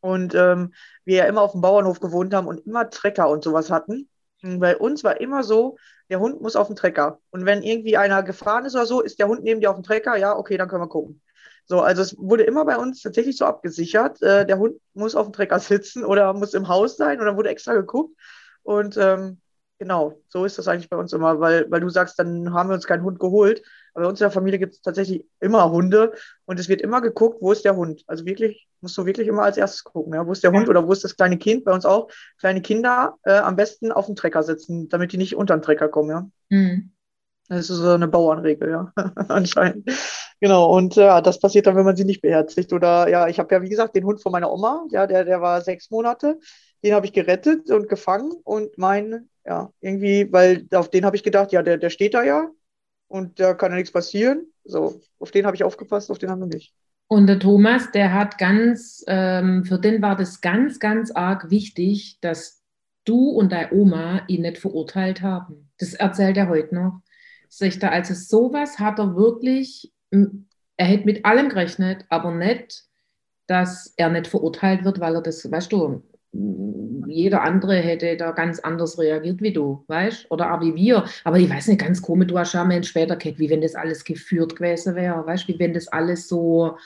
Und ähm, wir ja immer auf dem Bauernhof gewohnt haben und immer Trecker und sowas hatten. Und bei uns war immer so, der Hund muss auf den Trecker. Und wenn irgendwie einer gefahren ist oder so, ist der Hund neben dir auf dem Trecker, ja, okay, dann können wir gucken. So, also es wurde immer bei uns tatsächlich so abgesichert, äh, der Hund muss auf dem Trecker sitzen oder muss im Haus sein dann wurde extra geguckt. Und ähm, genau, so ist das eigentlich bei uns immer, weil, weil du sagst, dann haben wir uns keinen Hund geholt. Aber bei uns in der Familie gibt es tatsächlich immer Hunde und es wird immer geguckt, wo ist der Hund. Also wirklich, musst du wirklich immer als erstes gucken, ja? wo ist der Hund oder wo ist das kleine Kind? Bei uns auch. Kleine Kinder äh, am besten auf dem Trecker sitzen, damit die nicht unter den Trecker kommen, ja. Mhm. Das ist so eine Bauernregel, ja, (laughs) anscheinend. Genau, und ja, das passiert dann, wenn man sie nicht beherzigt. Oder ja, ich habe ja, wie gesagt, den Hund von meiner Oma, ja, der, der war sechs Monate, den habe ich gerettet und gefangen und mein, ja, irgendwie, weil auf den habe ich gedacht, ja, der, der steht da ja, und da kann ja nichts passieren. So, auf den habe ich aufgepasst, auf den haben wir nicht. Und der Thomas, der hat ganz, ähm, für den war das ganz, ganz arg wichtig, dass du und deine Oma ihn nicht verurteilt haben. Das erzählt er heute noch. Sagt er, also sowas hat er wirklich, er hätte mit allem gerechnet, aber nicht, dass er nicht verurteilt wird, weil er das, weißt du, jeder andere hätte da ganz anders reagiert wie du, weißt Oder auch wie wir. Aber ich weiß nicht, ganz komisch, du hast ja mal später gehört, wie wenn das alles geführt gewesen wäre, weißt Wie wenn das alles so,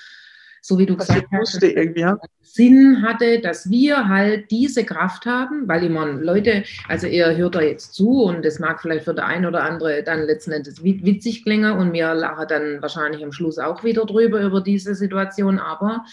so wie du das gesagt hast, ja. Sinn hatte, dass wir halt diese Kraft haben, weil ich meine, Leute, also ihr hört da jetzt zu und das mag vielleicht für der ein oder andere dann letzten Endes witzig klingen und wir lachen dann wahrscheinlich am Schluss auch wieder drüber, über diese Situation, aber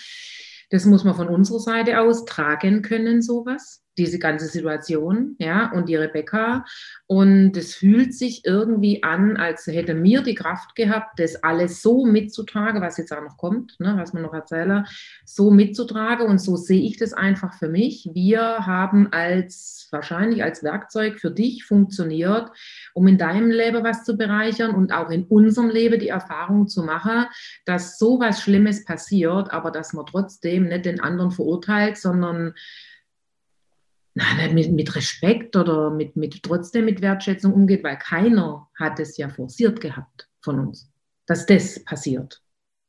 das muss man von unserer Seite aus tragen können, sowas diese ganze Situation, ja, und die Rebecca. Und es fühlt sich irgendwie an, als hätte mir die Kraft gehabt, das alles so mitzutragen, was jetzt auch noch kommt, ne, was man noch erzähle, so mitzutragen. Und so sehe ich das einfach für mich. Wir haben als, wahrscheinlich als Werkzeug für dich funktioniert, um in deinem Leben was zu bereichern und auch in unserem Leben die Erfahrung zu machen, dass so was Schlimmes passiert, aber dass man trotzdem nicht den anderen verurteilt, sondern nein, mit, mit Respekt oder mit, mit trotzdem mit Wertschätzung umgeht, weil keiner hat es ja forciert gehabt von uns, dass das passiert.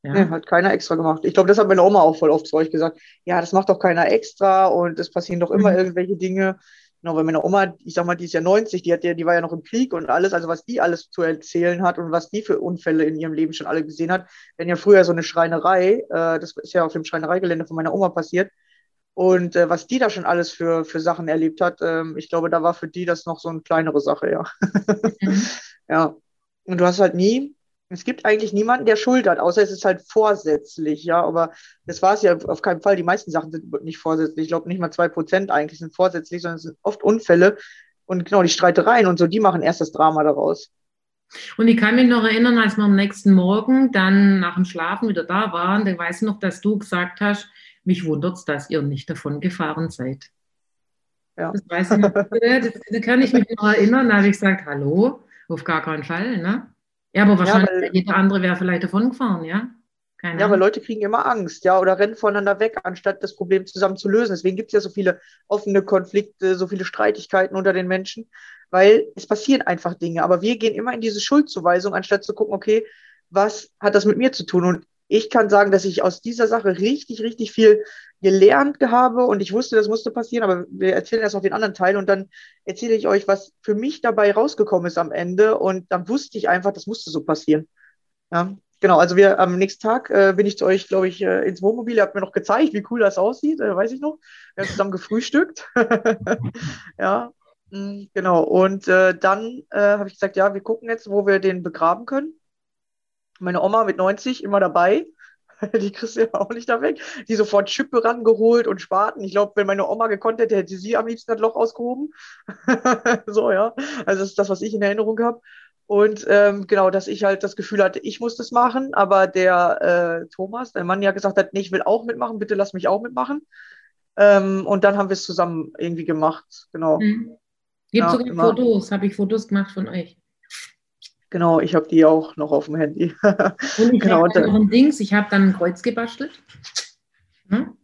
Ja. Nee, hat keiner extra gemacht. Ich glaube, das hat meine Oma auch voll oft zu euch gesagt. Ja, das macht doch keiner extra und es passieren doch immer mhm. irgendwelche Dinge. Genau, weil meine Oma, ich sag mal, die ist ja 90, die, hat ja, die war ja noch im Krieg und alles, also was die alles zu erzählen hat und was die für Unfälle in ihrem Leben schon alle gesehen hat. Wenn ja früher so eine Schreinerei, äh, das ist ja auf dem Schreinereigelände von meiner Oma passiert, und äh, was die da schon alles für, für Sachen erlebt hat, ähm, ich glaube, da war für die das noch so eine kleinere Sache, ja. Mhm. (laughs) ja. Und du hast halt nie, es gibt eigentlich niemanden, der Schuld hat, außer es ist halt vorsätzlich, ja. Aber das war es ja auf keinen Fall. Die meisten Sachen sind nicht vorsätzlich. Ich glaube, nicht mal zwei Prozent eigentlich sind vorsätzlich, sondern es sind oft Unfälle. Und genau, die Streitereien und so, die machen erst das Drama daraus. Und ich kann mich noch erinnern, als wir am nächsten Morgen dann nach dem Schlafen wieder da waren, dann weiß ich noch, dass du gesagt hast, mich wundert es, dass ihr nicht davon gefahren seid. Ja. Das weiß ich noch. (laughs) Das, kann ich mich noch erinnern. Da habe ich gesagt, hallo, auf gar keinen Fall. Ne? Ja, aber wahrscheinlich ja, weil, jeder andere wäre vielleicht davon gefahren, ja? Keine ja, aber Leute kriegen immer Angst, ja, oder rennen voneinander weg, anstatt das Problem zusammen zu lösen. Deswegen gibt es ja so viele offene Konflikte, so viele Streitigkeiten unter den Menschen, weil es passieren einfach Dinge. Aber wir gehen immer in diese Schuldzuweisung, anstatt zu gucken, okay, was hat das mit mir zu tun? Und ich kann sagen, dass ich aus dieser Sache richtig, richtig viel gelernt habe und ich wusste, das musste passieren, aber wir erzählen erst auf den anderen Teil und dann erzähle ich euch, was für mich dabei rausgekommen ist am Ende und dann wusste ich einfach, das musste so passieren. Ja, genau, also wir am nächsten Tag äh, bin ich zu euch, glaube ich, äh, ins Wohnmobil, ihr habt mir noch gezeigt, wie cool das aussieht, äh, weiß ich noch. Wir haben zusammen gefrühstückt. (laughs) ja, mh, mm, genau. Und äh, dann äh, habe ich gesagt, ja, wir gucken jetzt, wo wir den begraben können. Meine Oma mit 90 immer dabei. (laughs) Die kriegst du ja auch nicht da weg. Die sofort Schippe rangeholt und Spaten. Ich glaube, wenn meine Oma gekonnt hätte, hätte sie am liebsten das Loch ausgehoben. (laughs) so, ja. Also das ist das, was ich in Erinnerung habe. Und ähm, genau, dass ich halt das Gefühl hatte, ich muss das machen, aber der äh, Thomas, der Mann ja gesagt hat, nee, ich will auch mitmachen, bitte lass mich auch mitmachen. Ähm, und dann haben wir es zusammen irgendwie gemacht, genau. Mhm. Gibt ja, sogar immer. Fotos, habe ich Fotos gemacht von euch. Genau, ich habe die auch noch auf dem Handy. (laughs) Und ich genau, habe noch ein Dings, ich habe dann ein Kreuz gebastelt. Hm?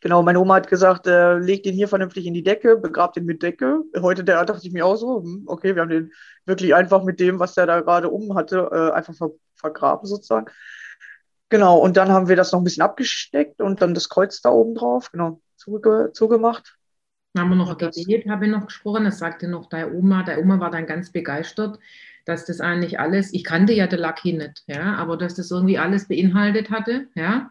Genau, meine Oma hat gesagt, äh, leg den hier vernünftig in die Decke, begrab den mit Decke. Heute der, dachte ich mir auch so, hm, okay, wir haben den wirklich einfach mit dem, was der da gerade um hatte, äh, einfach ver vergraben sozusagen. Genau, und dann haben wir das noch ein bisschen abgesteckt und dann das Kreuz da oben drauf, genau, zuge zugemacht. Dann haben wir noch geredet, habe ich noch gesprochen, das sagte noch der Oma, der Oma war dann ganz begeistert, dass das eigentlich alles, ich kannte ja der Lucky nicht, ja, aber dass das irgendwie alles beinhaltet hatte, ja,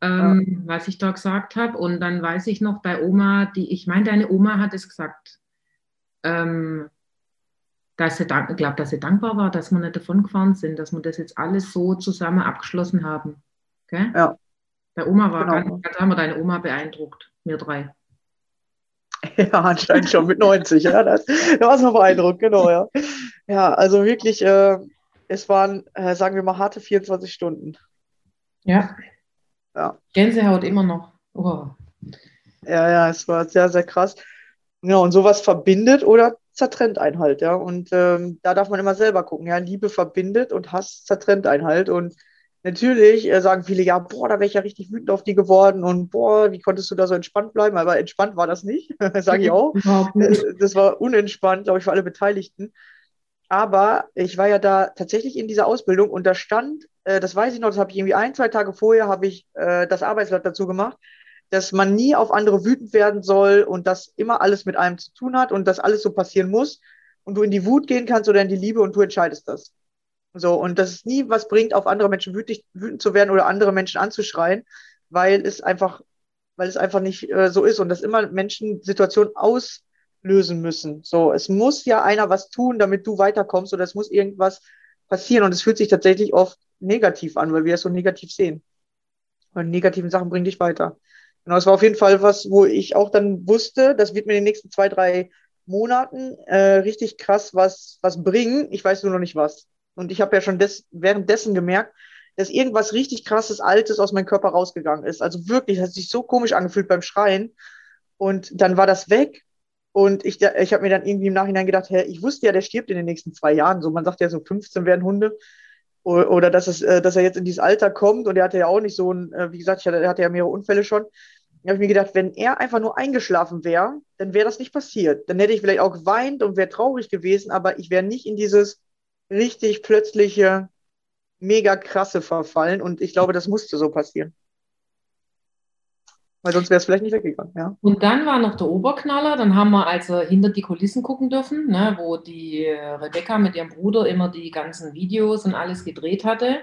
ähm, ja. was ich da gesagt habe. Und dann weiß ich noch, bei Oma, die, ich meine, deine Oma hat es gesagt, ähm, dass sie, dank, ich glaube, dass sie dankbar war, dass wir nicht davon gefahren sind, dass wir das jetzt alles so zusammen abgeschlossen haben. Okay? Ja. Der Oma war Genau. ganz, ganz haben wir deine Oma beeindruckt, wir drei. (laughs) Ja, anscheinend schon mit 90, ja. Das, da war es noch beeindruckt, genau, ja. Ja, also wirklich, äh, es waren, äh, sagen wir mal, harte 24 Stunden. Ja. Ja. Gänsehaut immer noch. Oh. Ja, ja, es war sehr, sehr krass. Ja, und sowas verbindet oder zertrennt einen halt, ja. Und ähm, da darf man immer selber gucken, ja. Liebe verbindet und Hass zertrennt einen halt. Und natürlich äh, sagen viele, ja, boah, da wäre ich ja richtig wütend auf die geworden und boah, wie konntest du da so entspannt bleiben? Aber entspannt war das nicht, (laughs) sage ich auch. Äh, Das war unentspannt, glaube ich, für alle Beteiligten. Aber ich war ja da tatsächlich in dieser Ausbildung und da stand, äh, das weiß ich noch, das habe ich irgendwie ein, zwei Tage vorher, habe ich das Arbeitsblatt dazu gemacht, dass man nie auf andere wütend werden soll und das immer alles mit einem zu tun hat und dass alles so passieren muss und du in die Wut gehen kannst oder in die Liebe und du entscheidest das. So, und dass es nie was bringt, auf andere Menschen wütend, wütend zu werden oder andere Menschen anzuschreien, weil es einfach, weil es einfach nicht äh, so ist und dass immer Menschen Situationen auslösen müssen. So, es muss ja einer was tun, damit du weiterkommst oder es muss irgendwas passieren und es fühlt sich tatsächlich oft negativ an, weil wir es so negativ sehen. Und negativen Sachen bringen dich weiter. Genau, es war auf jeden Fall was, wo ich auch dann wusste, das wird mir in den nächsten zwei, drei Monaten äh, richtig krass was, was bringen. Ich weiß nur noch nicht was. Und ich habe ja schon des, währenddessen gemerkt, dass irgendwas richtig krasses, Altes aus meinem Körper rausgegangen ist. Also wirklich, das hat sich so komisch angefühlt beim Schreien. Und dann war das weg. Und ich, ich habe mir dann irgendwie im Nachhinein gedacht, hä, ich wusste ja, der stirbt in den nächsten zwei Jahren. So, man sagt ja so 15 werden Hunde. O- Oder dass, es, äh, dass er jetzt in dieses Alter kommt. Und er hatte ja auch nicht so ein, äh, wie gesagt, er hatte ja mehrere Unfälle schon. Da habe ich mir gedacht, wenn er einfach nur eingeschlafen wäre, dann wäre das nicht passiert. Dann hätte ich vielleicht auch geweint und wäre traurig gewesen, aber ich wäre nicht in dieses richtig plötzliche, mega krasse verfallen. Und ich glaube, das musste so passieren. Weil sonst wäre es vielleicht nicht weggegangen, ja. Und dann war noch der Oberknaller, dann haben wir also hinter die Kulissen gucken dürfen, ne, wo die äh, Rebecca mit ihrem Bruder immer die ganzen Videos und alles gedreht hatte.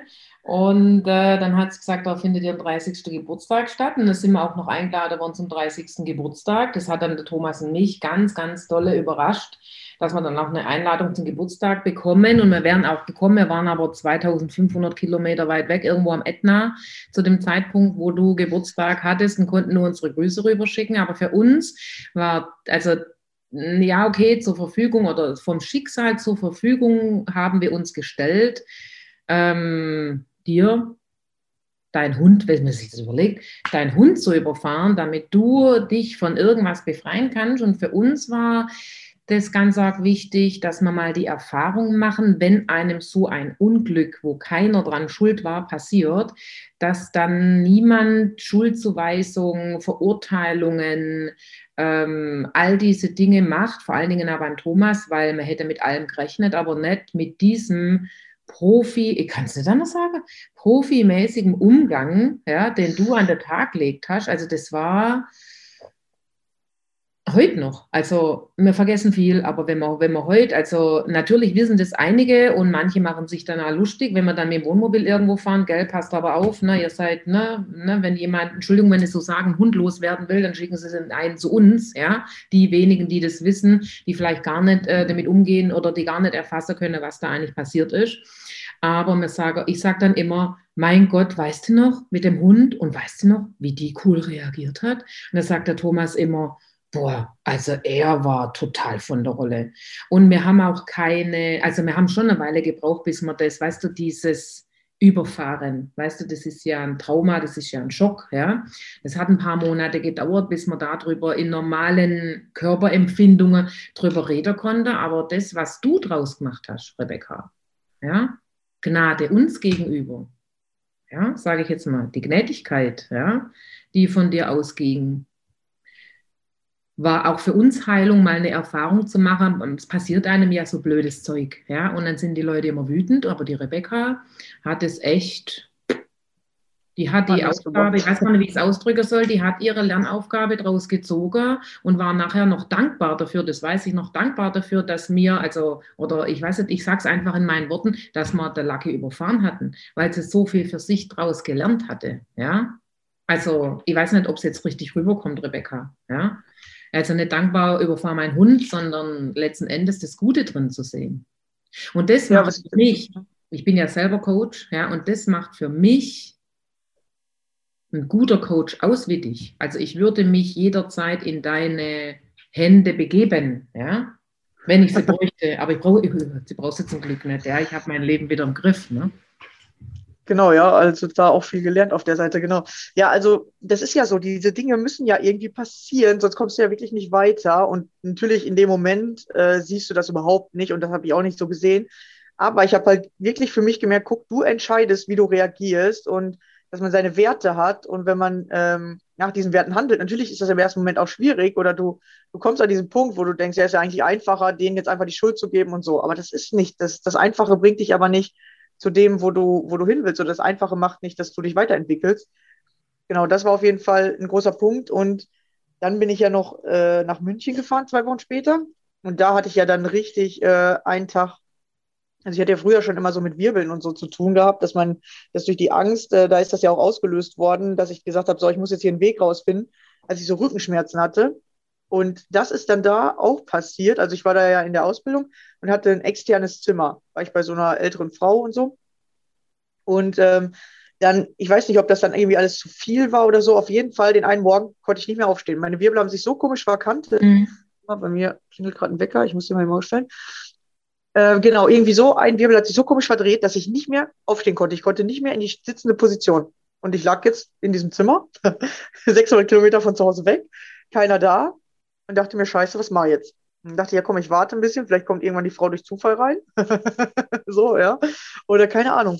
Und äh, dann hat sie gesagt, da findet ihr 30. Geburtstag statt. Und da sind wir auch noch eingeladen worden zum 30. Geburtstag. Das hat dann der Thomas und mich ganz, ganz dolle überrascht, dass wir dann auch eine Einladung zum Geburtstag bekommen. Und wir wären auch gekommen. Wir waren aber 2500 Kilometer weit weg, irgendwo am Ätna, zu dem Zeitpunkt, wo du Geburtstag hattest und konnten nur unsere Grüße rüberschicken. Aber für uns war, also ja, okay, zur Verfügung oder vom Schicksal zur Verfügung haben wir uns gestellt, ähm, dir, dein Hund, wenn man sich das überlegt, dein Hund zu überfahren, damit du dich von irgendwas befreien kannst. Und für uns war das ganz arg wichtig, dass wir mal die Erfahrung machen, wenn einem so ein Unglück, wo keiner dran schuld war, passiert, dass dann niemand Schuldzuweisungen, Verurteilungen, ähm, all diese Dinge macht, vor allen Dingen auch beim Thomas, weil man hätte mit allem gerechnet, aber nicht mit diesem Profi, ich kann es nicht anders sagen, profimäßigen Umgang, ja, den du an den Tag gelegt hast. Also das war heute noch. Also wir vergessen viel, aber wenn wir, wenn wir heute, also natürlich wissen das einige und manche machen sich dann auch lustig, wenn wir dann mit dem Wohnmobil irgendwo fahren, gell, passt aber auf, ne, ihr seid, ne, ne, wenn jemand, Entschuldigung, wenn ich so sagen, Hund loswerden will, dann schicken sie es einen zu uns, ja, die wenigen, die das wissen, die vielleicht gar nicht äh, damit umgehen oder die gar nicht erfassen können, was da eigentlich passiert ist. Aber mir sage, ich sage dann immer, mein Gott, weißt du noch, mit dem Hund und weißt du noch, wie die cool reagiert hat? Und da sagt der Thomas immer, Boah, also er war total von der Rolle. Und wir haben auch keine, also wir haben schon eine Weile gebraucht, bis wir das, weißt du, dieses Überfahren, weißt du, das ist ja ein Trauma, das ist ja ein Schock, ja. Das hat ein paar Monate gedauert, bis man darüber in normalen Körperempfindungen drüber reden konnte. Aber das, was du draus gemacht hast, Rebecca, ja, Gnade uns gegenüber, ja, sage ich jetzt mal, die Gnädigkeit, ja, die von dir ausging, war auch für uns Heilung, mal eine Erfahrung zu machen. Und es passiert einem ja so blödes Zeug. Ja? Und dann sind die Leute immer wütend, aber die Rebecca hat es echt, die hat die Aufgabe, ich weiß gar nicht, wie ich es ausdrücken soll, die hat ihre Lernaufgabe draus gezogen und war nachher noch dankbar dafür, das weiß ich noch, dankbar dafür, dass mir, also, oder ich weiß nicht, ich sage es einfach in meinen Worten, dass wir der Lucky überfahren hatten, weil sie so viel für sich draus gelernt hatte. Ja? Also, ich weiß nicht, ob es jetzt richtig rüberkommt, Rebecca. Ja? Also nicht dankbar überfahr meinen Hund, sondern letzten Endes das Gute drin zu sehen. Und das ja, macht für mich, ich bin ja selber Coach, ja, und das macht für mich ein guter Coach aus wie dich. Also ich würde mich jederzeit in deine Hände begeben, ja, wenn ich sie bräuchte. Aber ich brauche, sie brauchst du zum Glück nicht, ja. Ich habe mein Leben wieder im Griff, ne? Genau, ja, also da auch viel gelernt auf der Seite, genau. Ja, also das ist ja so, diese Dinge müssen ja irgendwie passieren, sonst kommst du ja wirklich nicht weiter. Und natürlich in dem Moment äh, siehst du das überhaupt nicht und das habe ich auch nicht so gesehen. Aber ich habe halt wirklich für mich gemerkt, guck, du entscheidest, wie du reagierst und dass man seine Werte hat. Und wenn man ähm, nach diesen Werten handelt, natürlich ist das im ersten Moment auch schwierig oder du, du kommst an diesen Punkt, wo du denkst, ja, ist ja eigentlich einfacher, denen jetzt einfach die Schuld zu geben und so. Aber das ist nicht, das, das Einfache bringt dich aber nicht zu dem, wo du, wo du hin willst. Oder das Einfache macht nicht, dass du dich weiterentwickelst. Genau, das war auf jeden Fall ein großer Punkt. Und dann bin ich ja noch äh, nach München gefahren, zwei Wochen später. Und da hatte ich ja dann richtig äh, einen Tag, also ich hatte ja früher schon immer so mit Wirbeln und so zu tun gehabt, dass man, dass durch die Angst, äh, da ist das ja auch ausgelöst worden, dass ich gesagt habe, so, ich muss jetzt hier einen Weg rausfinden, als ich so Rückenschmerzen hatte. Und das ist dann da auch passiert. Also ich war da ja in der Ausbildung und hatte ein externes Zimmer. War ich bei so einer älteren Frau und so. Und ähm, dann, ich weiß nicht, ob das dann irgendwie alles zu viel war oder so. Auf jeden Fall, den einen Morgen konnte ich nicht mehr aufstehen. Meine Wirbel haben sich so komisch verkannt. Mhm. Bei mir klingelt gerade ein Wecker, ich muss den mal aufstellen. Äh, genau, irgendwie so, ein Wirbel hat sich so komisch verdreht, dass ich nicht mehr aufstehen konnte. Ich konnte nicht mehr in die sitzende Position. Und ich lag jetzt in diesem Zimmer, (laughs) 600 Kilometer von zu Hause weg, keiner da und dachte mir, scheiße, was mache ich jetzt? Und dachte, ja komm, ich warte ein bisschen, vielleicht kommt irgendwann die Frau durch Zufall rein. (laughs) so, ja. Oder keine Ahnung.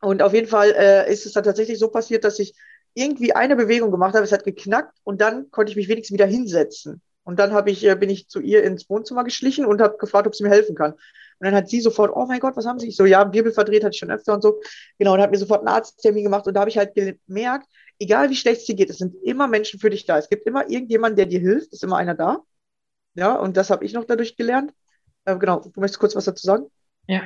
Und auf jeden Fall äh, ist es dann tatsächlich so passiert, dass ich irgendwie eine Bewegung gemacht habe, es hat geknackt und dann konnte ich mich wenigstens wieder hinsetzen. Und dann habe ich, äh, bin ich zu ihr ins Wohnzimmer geschlichen und habe gefragt, ob sie mir helfen kann. Und dann hat sie sofort, oh mein Gott, was haben Sie? Ich so, ja, Wirbel verdreht hatte ich schon öfter und so. Genau, und hat mir sofort einen Arzttermin gemacht. Und da habe ich halt gemerkt, egal wie schlecht es dir geht, es sind immer Menschen für dich da. Es gibt immer irgendjemand, der dir hilft, ist immer einer da. Ja, und das habe ich noch dadurch gelernt. Äh, genau, du möchtest kurz was dazu sagen? Ja,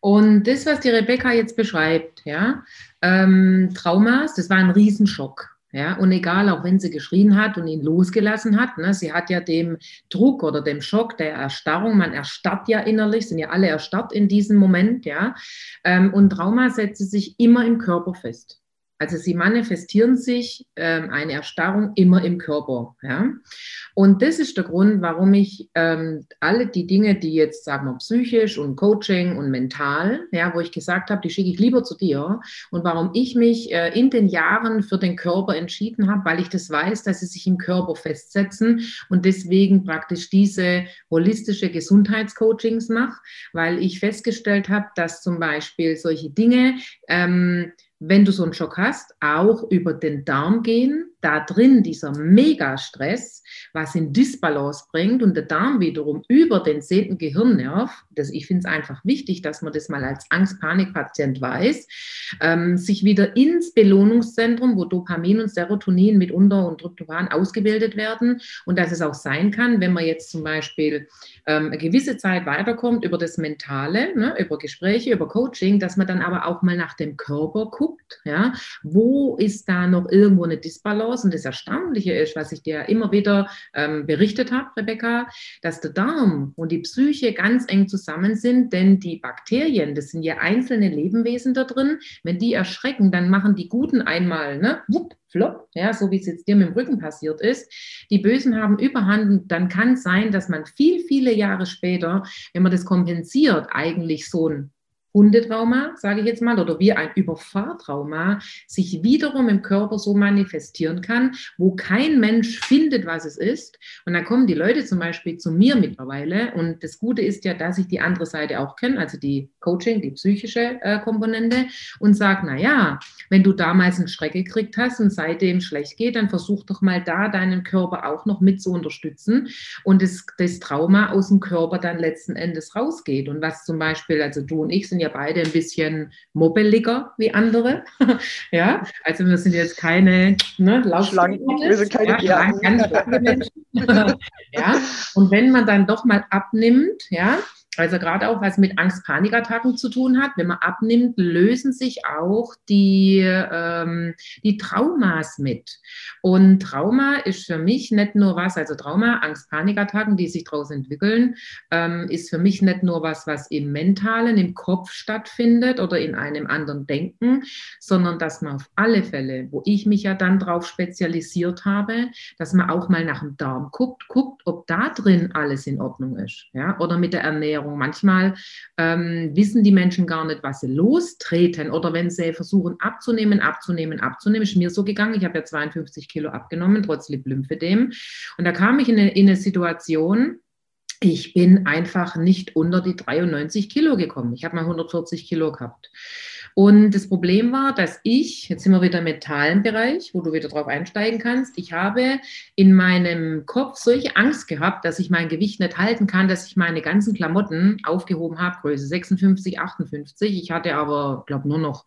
und das, was die Rebecca jetzt beschreibt, ja, ähm, Traumas, das war ein Riesenschock. Ja, und egal, auch wenn sie geschrien hat und ihn losgelassen hat, ne, sie hat ja dem Druck oder dem Schock der Erstarrung, man erstarrt ja innerlich, sind ja alle erstarrt in diesem Moment, ja. Ähm, und Trauma setzt sich immer im Körper fest. Also sie manifestieren sich ähm, eine Erstarrung immer im Körper. Ja? Und das ist der Grund, warum ich ähm, alle die Dinge, die jetzt, sagen wir, psychisch und Coaching und mental, ja, wo ich gesagt habe, die schicke ich lieber zu dir. Und warum ich mich äh, in den Jahren für den Körper entschieden habe, weil ich das weiß, dass sie sich im Körper festsetzen und deswegen praktisch diese holistische Gesundheitscoachings mache, weil ich festgestellt habe, dass zum Beispiel solche Dinge, ähm, wenn du so einen Schock hast, auch über den Darm gehen, da drin dieser Megastress, was in Disbalance bringt und der Darm wiederum über den zehnten Gehirnnerv, das, ich finde es einfach wichtig, dass man das mal als Angst-Panik-Patient weiß, ähm, sich wieder ins Belohnungszentrum, wo Dopamin und Serotonin mitunter und Tryptophan ausgebildet werden. Und dass es auch sein kann, wenn man jetzt zum Beispiel ähm, eine gewisse Zeit weiterkommt über das Mentale, ne, über Gespräche, über Coaching, dass man dann aber auch mal nach dem Körper guckt, ja, wo ist da noch irgendwo eine Disbalance. Und das Erstaunliche ist, was ich dir immer wieder ähm, berichtet habe, Rebecca, dass der Darm und die Psyche ganz eng zusammen sind, denn die Bakterien, das sind ja einzelne Lebewesen da drin, wenn die erschrecken, dann machen die Guten einmal, ne, wupp, flop, ja, so wie es jetzt dir mit dem Rücken passiert ist. Die Bösen haben Überhand dann kann es sein, dass man viel, viele Jahre später, wenn man das kompensiert, eigentlich so ein Hundetrauma, sage ich jetzt mal, oder wie ein Überfahrtrauma sich wiederum im Körper so manifestieren kann, wo kein Mensch findet, was es ist. Und dann kommen die Leute zum Beispiel zu mir mittlerweile. Und das Gute ist ja, dass ich die andere Seite auch kenne, also die Coaching, die psychische äh, Komponente, und sage, na ja, wenn du damals einen Schreck gekriegt hast und seitdem schlecht geht, dann versuch doch mal da deinen Körper auch noch mit zu unterstützen und das, das Trauma aus dem Körper dann letzten Endes rausgeht. Und was zum Beispiel, also du und ich sind ja beide ein bisschen mobbeliger wie andere. (laughs) ja, also wir sind jetzt keine ne, Laufschlangen, wir sind keine ja, ganz Menschen. (laughs) ja, und wenn man dann doch mal abnimmt, ja, Also gerade auch was mit Angst-Panikattacken zu tun hat. Wenn man abnimmt, lösen sich auch die, ähm, die Traumas mit. Und Trauma ist für mich nicht nur was, also Trauma, Angst-Panikattacken, die sich daraus entwickeln, ähm, ist für mich nicht nur was, was im Mentalen, im Kopf stattfindet oder in einem anderen Denken, sondern dass man auf alle Fälle, wo ich mich ja dann drauf spezialisiert habe, dass man auch mal nach dem Darm guckt, guckt, ob da drin alles in Ordnung ist. Ja? Oder mit der Ernährung Ernährung. Manchmal ähm, wissen die Menschen gar nicht, was sie lostreten oder wenn sie versuchen abzunehmen, abzunehmen, abzunehmen. Ist mir so gegangen. Ich habe ja 52 Kilo abgenommen, trotz Lymphedem. Und da kam ich in eine, in eine Situation, ich bin einfach nicht unter die 93 Kilo gekommen. Ich habe mal 140 Kilo gehabt. Und das Problem war, dass ich, jetzt sind wir wieder im mentalen Bereich, wo du wieder drauf einsteigen kannst, ich habe in meinem Kopf solche Angst gehabt, dass ich mein Gewicht nicht halten kann, dass ich meine ganzen Klamotten aufgehoben habe, Größe 56, 58. Ich hatte aber, glaube nur noch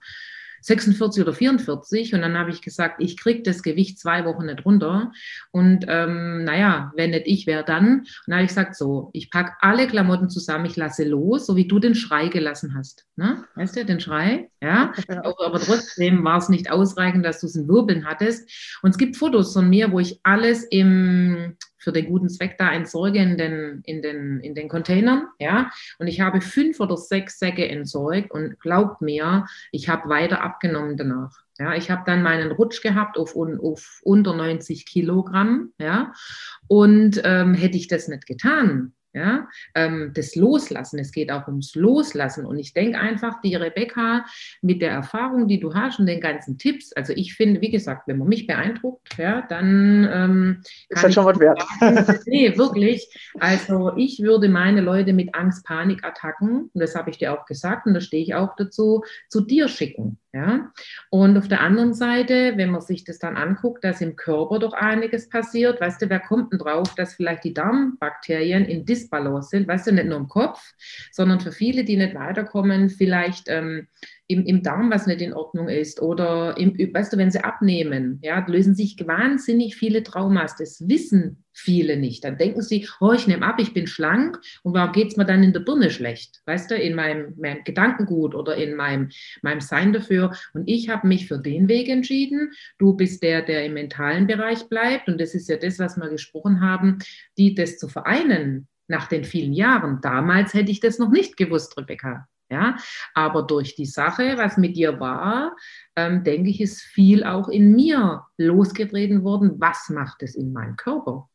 46 oder 44 und dann habe ich gesagt, ich kriege das Gewicht zwei Wochen nicht runter und ähm, naja, wenn nicht ich, wer dann? Und dann habe ich gesagt, so, ich packe alle Klamotten zusammen, ich lasse los, so wie du den Schrei gelassen hast. Ne? Weißt du, den Schrei? Ja, aber trotzdem war es nicht ausreichend, dass du es in Wirbeln hattest. Und es gibt Fotos von mir, wo ich alles im für den guten Zweck da entsorge in den, in den, in den Containern. Ja? Und ich habe fünf oder sechs Säcke entsorgt und glaubt mir, ich habe weiter abgenommen danach. Ja, ich habe dann meinen Rutsch gehabt auf, auf unter 90 Kilogramm. Ja, und ähm, hätte ich das nicht getan, ja, ähm, das Loslassen. Es geht auch ums Loslassen. Und ich denke einfach, die Rebecca, mit der Erfahrung, die du hast und den ganzen Tipps, also ich finde, wie gesagt, wenn man mich beeindruckt, ja, dann ähm, ist das schon was wert. Sagen, nee, wirklich. Also ich würde meine Leute mit Angst-Panik-Attacken, und das habe ich dir auch gesagt, und da stehe ich auch dazu, zu dir schicken. Ja? Und auf der anderen Seite, wenn man sich das dann anguckt, dass im Körper doch einiges passiert, weißt du, wer kommt denn drauf, dass vielleicht die Darmbakterien in Disbalance sind, weißt du, nicht nur im Kopf, sondern für viele, die nicht weiterkommen, vielleicht ähm, im, im Darm was nicht in Ordnung ist oder im, weißt du, wenn sie abnehmen, ja, lösen sich wahnsinnig viele Traumas. Das wissen viele nicht. Dann denken sie, oh, ich nehme ab, ich bin schlank und warum geht es mir dann in der Birne schlecht? Weißt du, in meinem, meinem Gedankengut oder in meinem, meinem Sein dafür. Und ich habe mich für den Weg entschieden. Du bist der, der im mentalen Bereich bleibt. Und das ist ja das, was wir gesprochen haben, die das zu vereinen nach den vielen Jahren. Damals hätte ich das noch nicht gewusst, Rebecca. Ja, aber durch die Sache, was mit dir war, ähm, denke ich, ist viel auch in mir losgetreten worden. Was macht es in meinem Körper?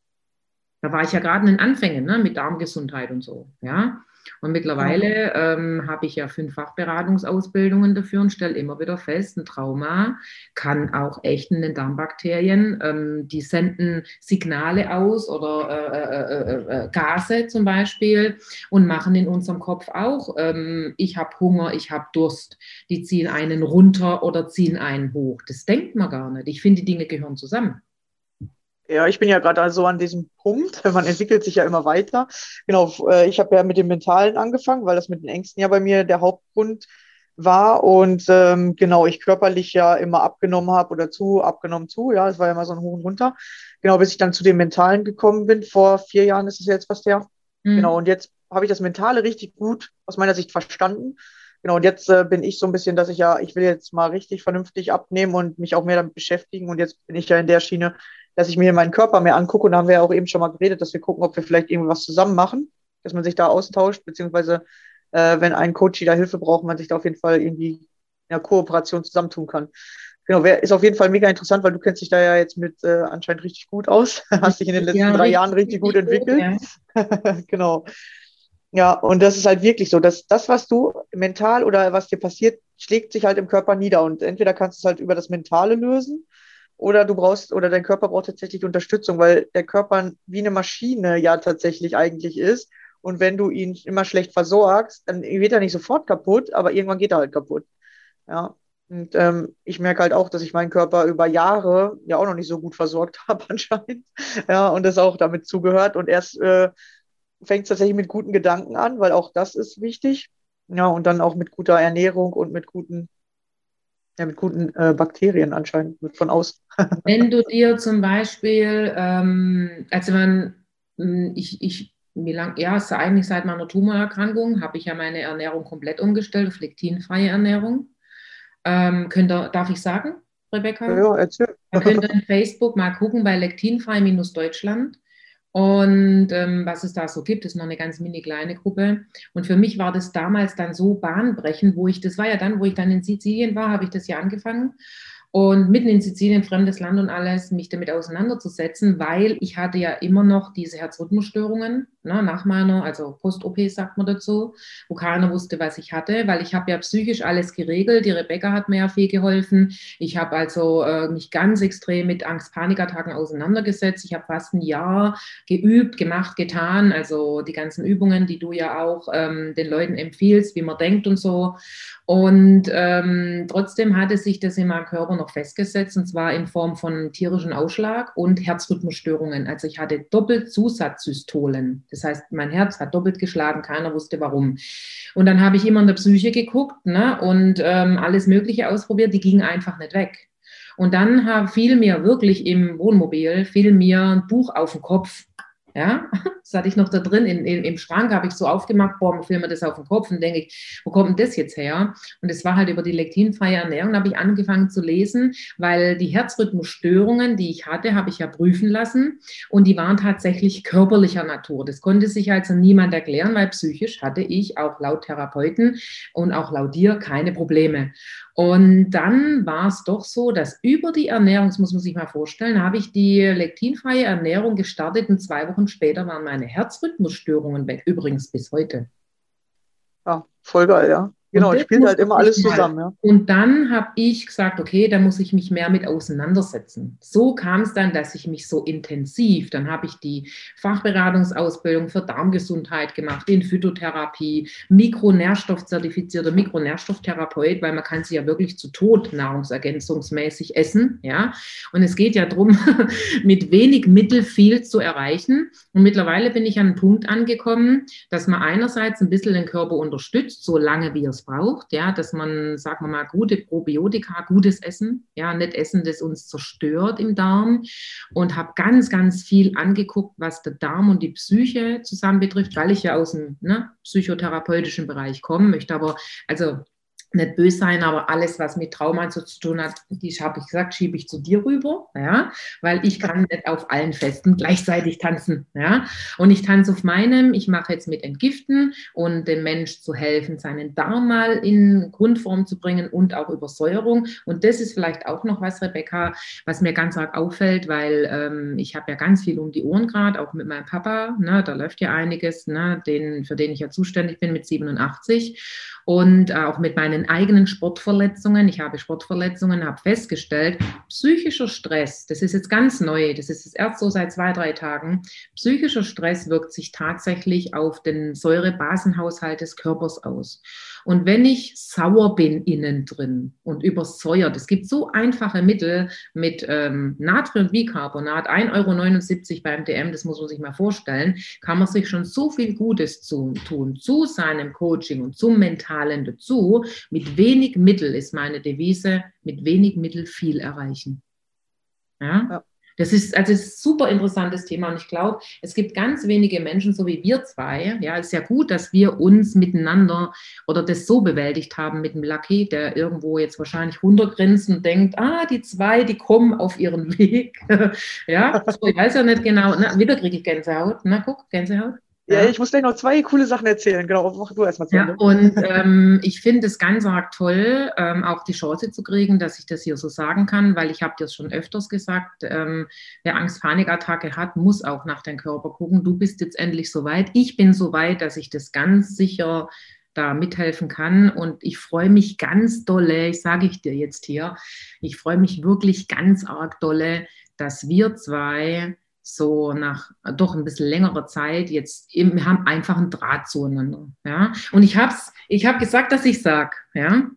Da war ich ja gerade in den Anfängen ne, mit Darmgesundheit und so. Ja, und mittlerweile ähm, habe ich ja fünf Fachberatungsausbildungen dafür und stelle immer wieder fest, ein Trauma kann auch echt in den Darmbakterien, ähm, die senden Signale aus oder äh, äh, äh, äh Gase zum Beispiel und machen in unserem Kopf auch, ähm, ich habe Hunger, ich habe Durst. Die ziehen einen runter oder ziehen einen hoch. Das denkt man gar nicht. Ich finde, die Dinge gehören zusammen. Ja, ich bin ja gerade so an diesem Punkt. (laughs) Man entwickelt sich ja immer weiter. Genau, äh, ich habe ja mit dem Mentalen angefangen, weil das mit den Ängsten ja bei mir der Hauptgrund war. Und ähm, genau, ich körperlich ja immer abgenommen habe oder zu, abgenommen zu. Ja, es war ja immer so ein Hoch und Runter. Genau, bis ich dann zu dem Mentalen gekommen bin. Vor vier Jahren ist es jetzt fast her. Mhm. Genau, und jetzt habe ich das Mentale richtig gut aus meiner Sicht verstanden. Genau, und jetzt äh, bin ich so ein bisschen, dass ich ja, ich will jetzt mal richtig vernünftig abnehmen und mich auch mehr damit beschäftigen. Und jetzt bin ich ja in der Schiene, dass ich mir meinen Körper mehr angucke. Und da haben wir ja auch eben schon mal geredet, dass wir gucken, ob wir vielleicht irgendwas zusammen machen, dass man sich da austauscht, beziehungsweise äh, wenn ein Coach da Hilfe braucht, man sich da auf jeden Fall irgendwie in einer Kooperation zusammentun kann. Genau, ist auf jeden Fall mega interessant, weil du kennst dich da ja jetzt mit äh, anscheinend richtig gut aus. (laughs) Hast dich in den letzten ja, drei richtig, Jahren richtig gut entwickelt. Gut, ja. (laughs) genau. Ja, und das ist halt wirklich so, dass das, was du mental oder was dir passiert, schlägt sich halt im Körper nieder. Und entweder kannst du es halt über das Mentale lösen oder du brauchst, oder dein Körper braucht tatsächlich Unterstützung, weil der Körper wie eine Maschine ja tatsächlich eigentlich ist. Und wenn du ihn immer schlecht versorgst, dann wird er nicht sofort kaputt, aber irgendwann geht er halt kaputt. Ja. Und ähm, ich merke halt auch, dass ich meinen Körper über Jahre ja auch noch nicht so gut versorgt (laughs) habe anscheinend. Ja, und das auch damit zugehört. Und erst äh, fängt es tatsächlich mit guten Gedanken an, weil auch das ist wichtig. Ja, und dann auch mit guter Ernährung und mit guten ja, mit guten äh, Bakterien anscheinend von außen. (laughs) Wenn du dir zum Beispiel, ähm, also man, hm, ich, ich wie lange, ja, ist eigentlich seit meiner Tumorerkrankung habe ich ja meine Ernährung komplett umgestellt auf lektinfreie Ernährung. Ähm, könnt ihr, darf ich sagen, Rebecca? Ja, erzähl. Da könnt ihr in Facebook mal gucken bei lektinfrei-deutschland. Und ähm, was es da so gibt, ist noch eine ganz mini kleine Gruppe. Und für mich war das damals dann so bahnbrechend, wo ich, das war ja dann, wo ich dann in Sizilien war, habe ich das ja angefangen und mitten in Sizilien, fremdes Land und alles, mich damit auseinanderzusetzen, weil ich hatte ja immer noch diese Herzrhythmusstörungen ne, nach meiner, also Post-OP sagt man dazu, wo keiner wusste, was ich hatte, weil ich habe ja psychisch alles geregelt. Die Rebecca hat mir ja viel geholfen. Ich habe also äh, mich ganz extrem mit Angst-Panikattacken auseinandergesetzt. Ich habe fast ein Jahr geübt, gemacht, getan, also die ganzen Übungen, die du ja auch ähm, den Leuten empfiehlst, wie man denkt und so. Und ähm, trotzdem hatte sich das in meinem Körper noch festgesetzt, und zwar in Form von tierischen Ausschlag und Herzrhythmusstörungen. Also ich hatte doppelt Zusatzsystolen. Das heißt, mein Herz hat doppelt geschlagen, keiner wusste warum. Und dann habe ich immer in der Psyche geguckt ne, und ähm, alles Mögliche ausprobiert, die gingen einfach nicht weg. Und dann fiel mir wirklich im Wohnmobil, fiel mir ein Buch auf den Kopf ja, (laughs) das hatte ich noch da drin in, in, im Schrank, habe ich so aufgemacht, boah, filme das auf den Kopf und denke ich, wo kommt denn das jetzt her? Und es war halt über die lektinfreie Ernährung, habe ich angefangen zu lesen, weil die Herzrhythmusstörungen, die ich hatte, habe ich ja prüfen lassen und die waren tatsächlich körperlicher Natur. Das konnte sich also niemand erklären, weil psychisch hatte ich auch laut Therapeuten und auch laut dir keine Probleme. Und dann war es doch so, dass über die Ernährung, das muss man sich mal vorstellen, habe ich die lektinfreie Ernährung gestartet und zwei Wochen später waren meine Herzrhythmusstörungen weg, übrigens bis heute. Ja, voll geil, ja. Genau, ich spielt halt immer alles zusammen. Ja. Und dann habe ich gesagt, okay, da muss ich mich mehr mit auseinandersetzen. So kam es dann, dass ich mich so intensiv, dann habe ich die Fachberatungsausbildung für Darmgesundheit gemacht, in Phytotherapie, Mikronährstoffzertifizierter Mikronährstofftherapeut, weil man kann sie ja wirklich zu Tod nahrungsergänzungsmäßig essen. Ja? Und es geht ja darum, (laughs) mit wenig Mittel viel zu erreichen. Und mittlerweile bin ich an einen Punkt angekommen, dass man einerseits ein bisschen den Körper unterstützt, so lange wie es es braucht, ja, dass man, sagen wir mal, gute Probiotika, gutes Essen, ja, nicht Essen, das uns zerstört im Darm. Und habe ganz, ganz viel angeguckt, was der Darm und die Psyche zusammen betrifft, weil ich ja aus dem ne, psychotherapeutischen Bereich komme, möchte aber, also nicht böse sein, aber alles, was mit Trauma zu tun hat, die habe ich gesagt, schiebe ich zu dir rüber, ja, weil ich kann nicht auf allen Festen gleichzeitig tanzen, ja. Und ich tanze auf meinem, ich mache jetzt mit Entgiften und dem Mensch zu helfen, seinen Darm mal in Grundform zu bringen und auch Übersäuerung. Und das ist vielleicht auch noch was, Rebecca, was mir ganz arg auffällt, weil ähm, ich habe ja ganz viel um die Ohren gerade, auch mit meinem Papa, ne, da läuft ja einiges, ne, den, für den ich ja zuständig bin mit 87 und äh, auch mit meinen eigenen Sportverletzungen. Ich habe Sportverletzungen, habe festgestellt, psychischer Stress, das ist jetzt ganz neu, das ist erst so seit zwei, drei Tagen, psychischer Stress wirkt sich tatsächlich auf den Säurebasenhaushalt des Körpers aus. Und wenn ich sauer bin innen drin und übersäuert, es gibt so einfache Mittel mit ähm, Natriumbicarbonat, 1,79 Euro beim DM, das muss man sich mal vorstellen, kann man sich schon so viel Gutes zu, tun zu seinem Coaching und zum Mentalen dazu. Mit wenig Mittel ist meine Devise, mit wenig Mittel viel erreichen. Ja? ja. Das ist also ein super interessantes Thema und ich glaube, es gibt ganz wenige Menschen, so wie wir zwei. Ja, es ist ja gut, dass wir uns miteinander oder das so bewältigt haben mit dem Lucky, der irgendwo jetzt wahrscheinlich runtergrinst und denkt, ah, die zwei, die kommen auf ihren (laughs) Weg. ja, so, ich weiß ja nicht genau. Na, wieder kriege ich Gänsehaut. Na, guck, Gänsehaut. Ja, ich muss gleich noch zwei coole Sachen erzählen. Genau, mach du erstmal zu Ja, und ähm, ich finde es ganz arg toll, ähm, auch die Chance zu kriegen, dass ich das hier so sagen kann, weil ich habe dir schon öfters gesagt, ähm, wer Angst-Panikattacke hat, muss auch nach deinem Körper gucken. Du bist jetzt endlich so weit. Ich bin so weit, dass ich das ganz sicher da mithelfen kann. Und ich freue mich ganz dolle, ich sage ich dir jetzt hier, ich freue mich wirklich ganz arg dolle, dass wir zwei so nach doch ein bisschen längerer Zeit jetzt eben, wir haben einfach einen Draht zueinander. Ja? Und ich habe ich hab gesagt, dass ich sage, ja,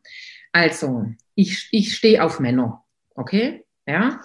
also ich, ich stehe auf Männer, okay? Ja,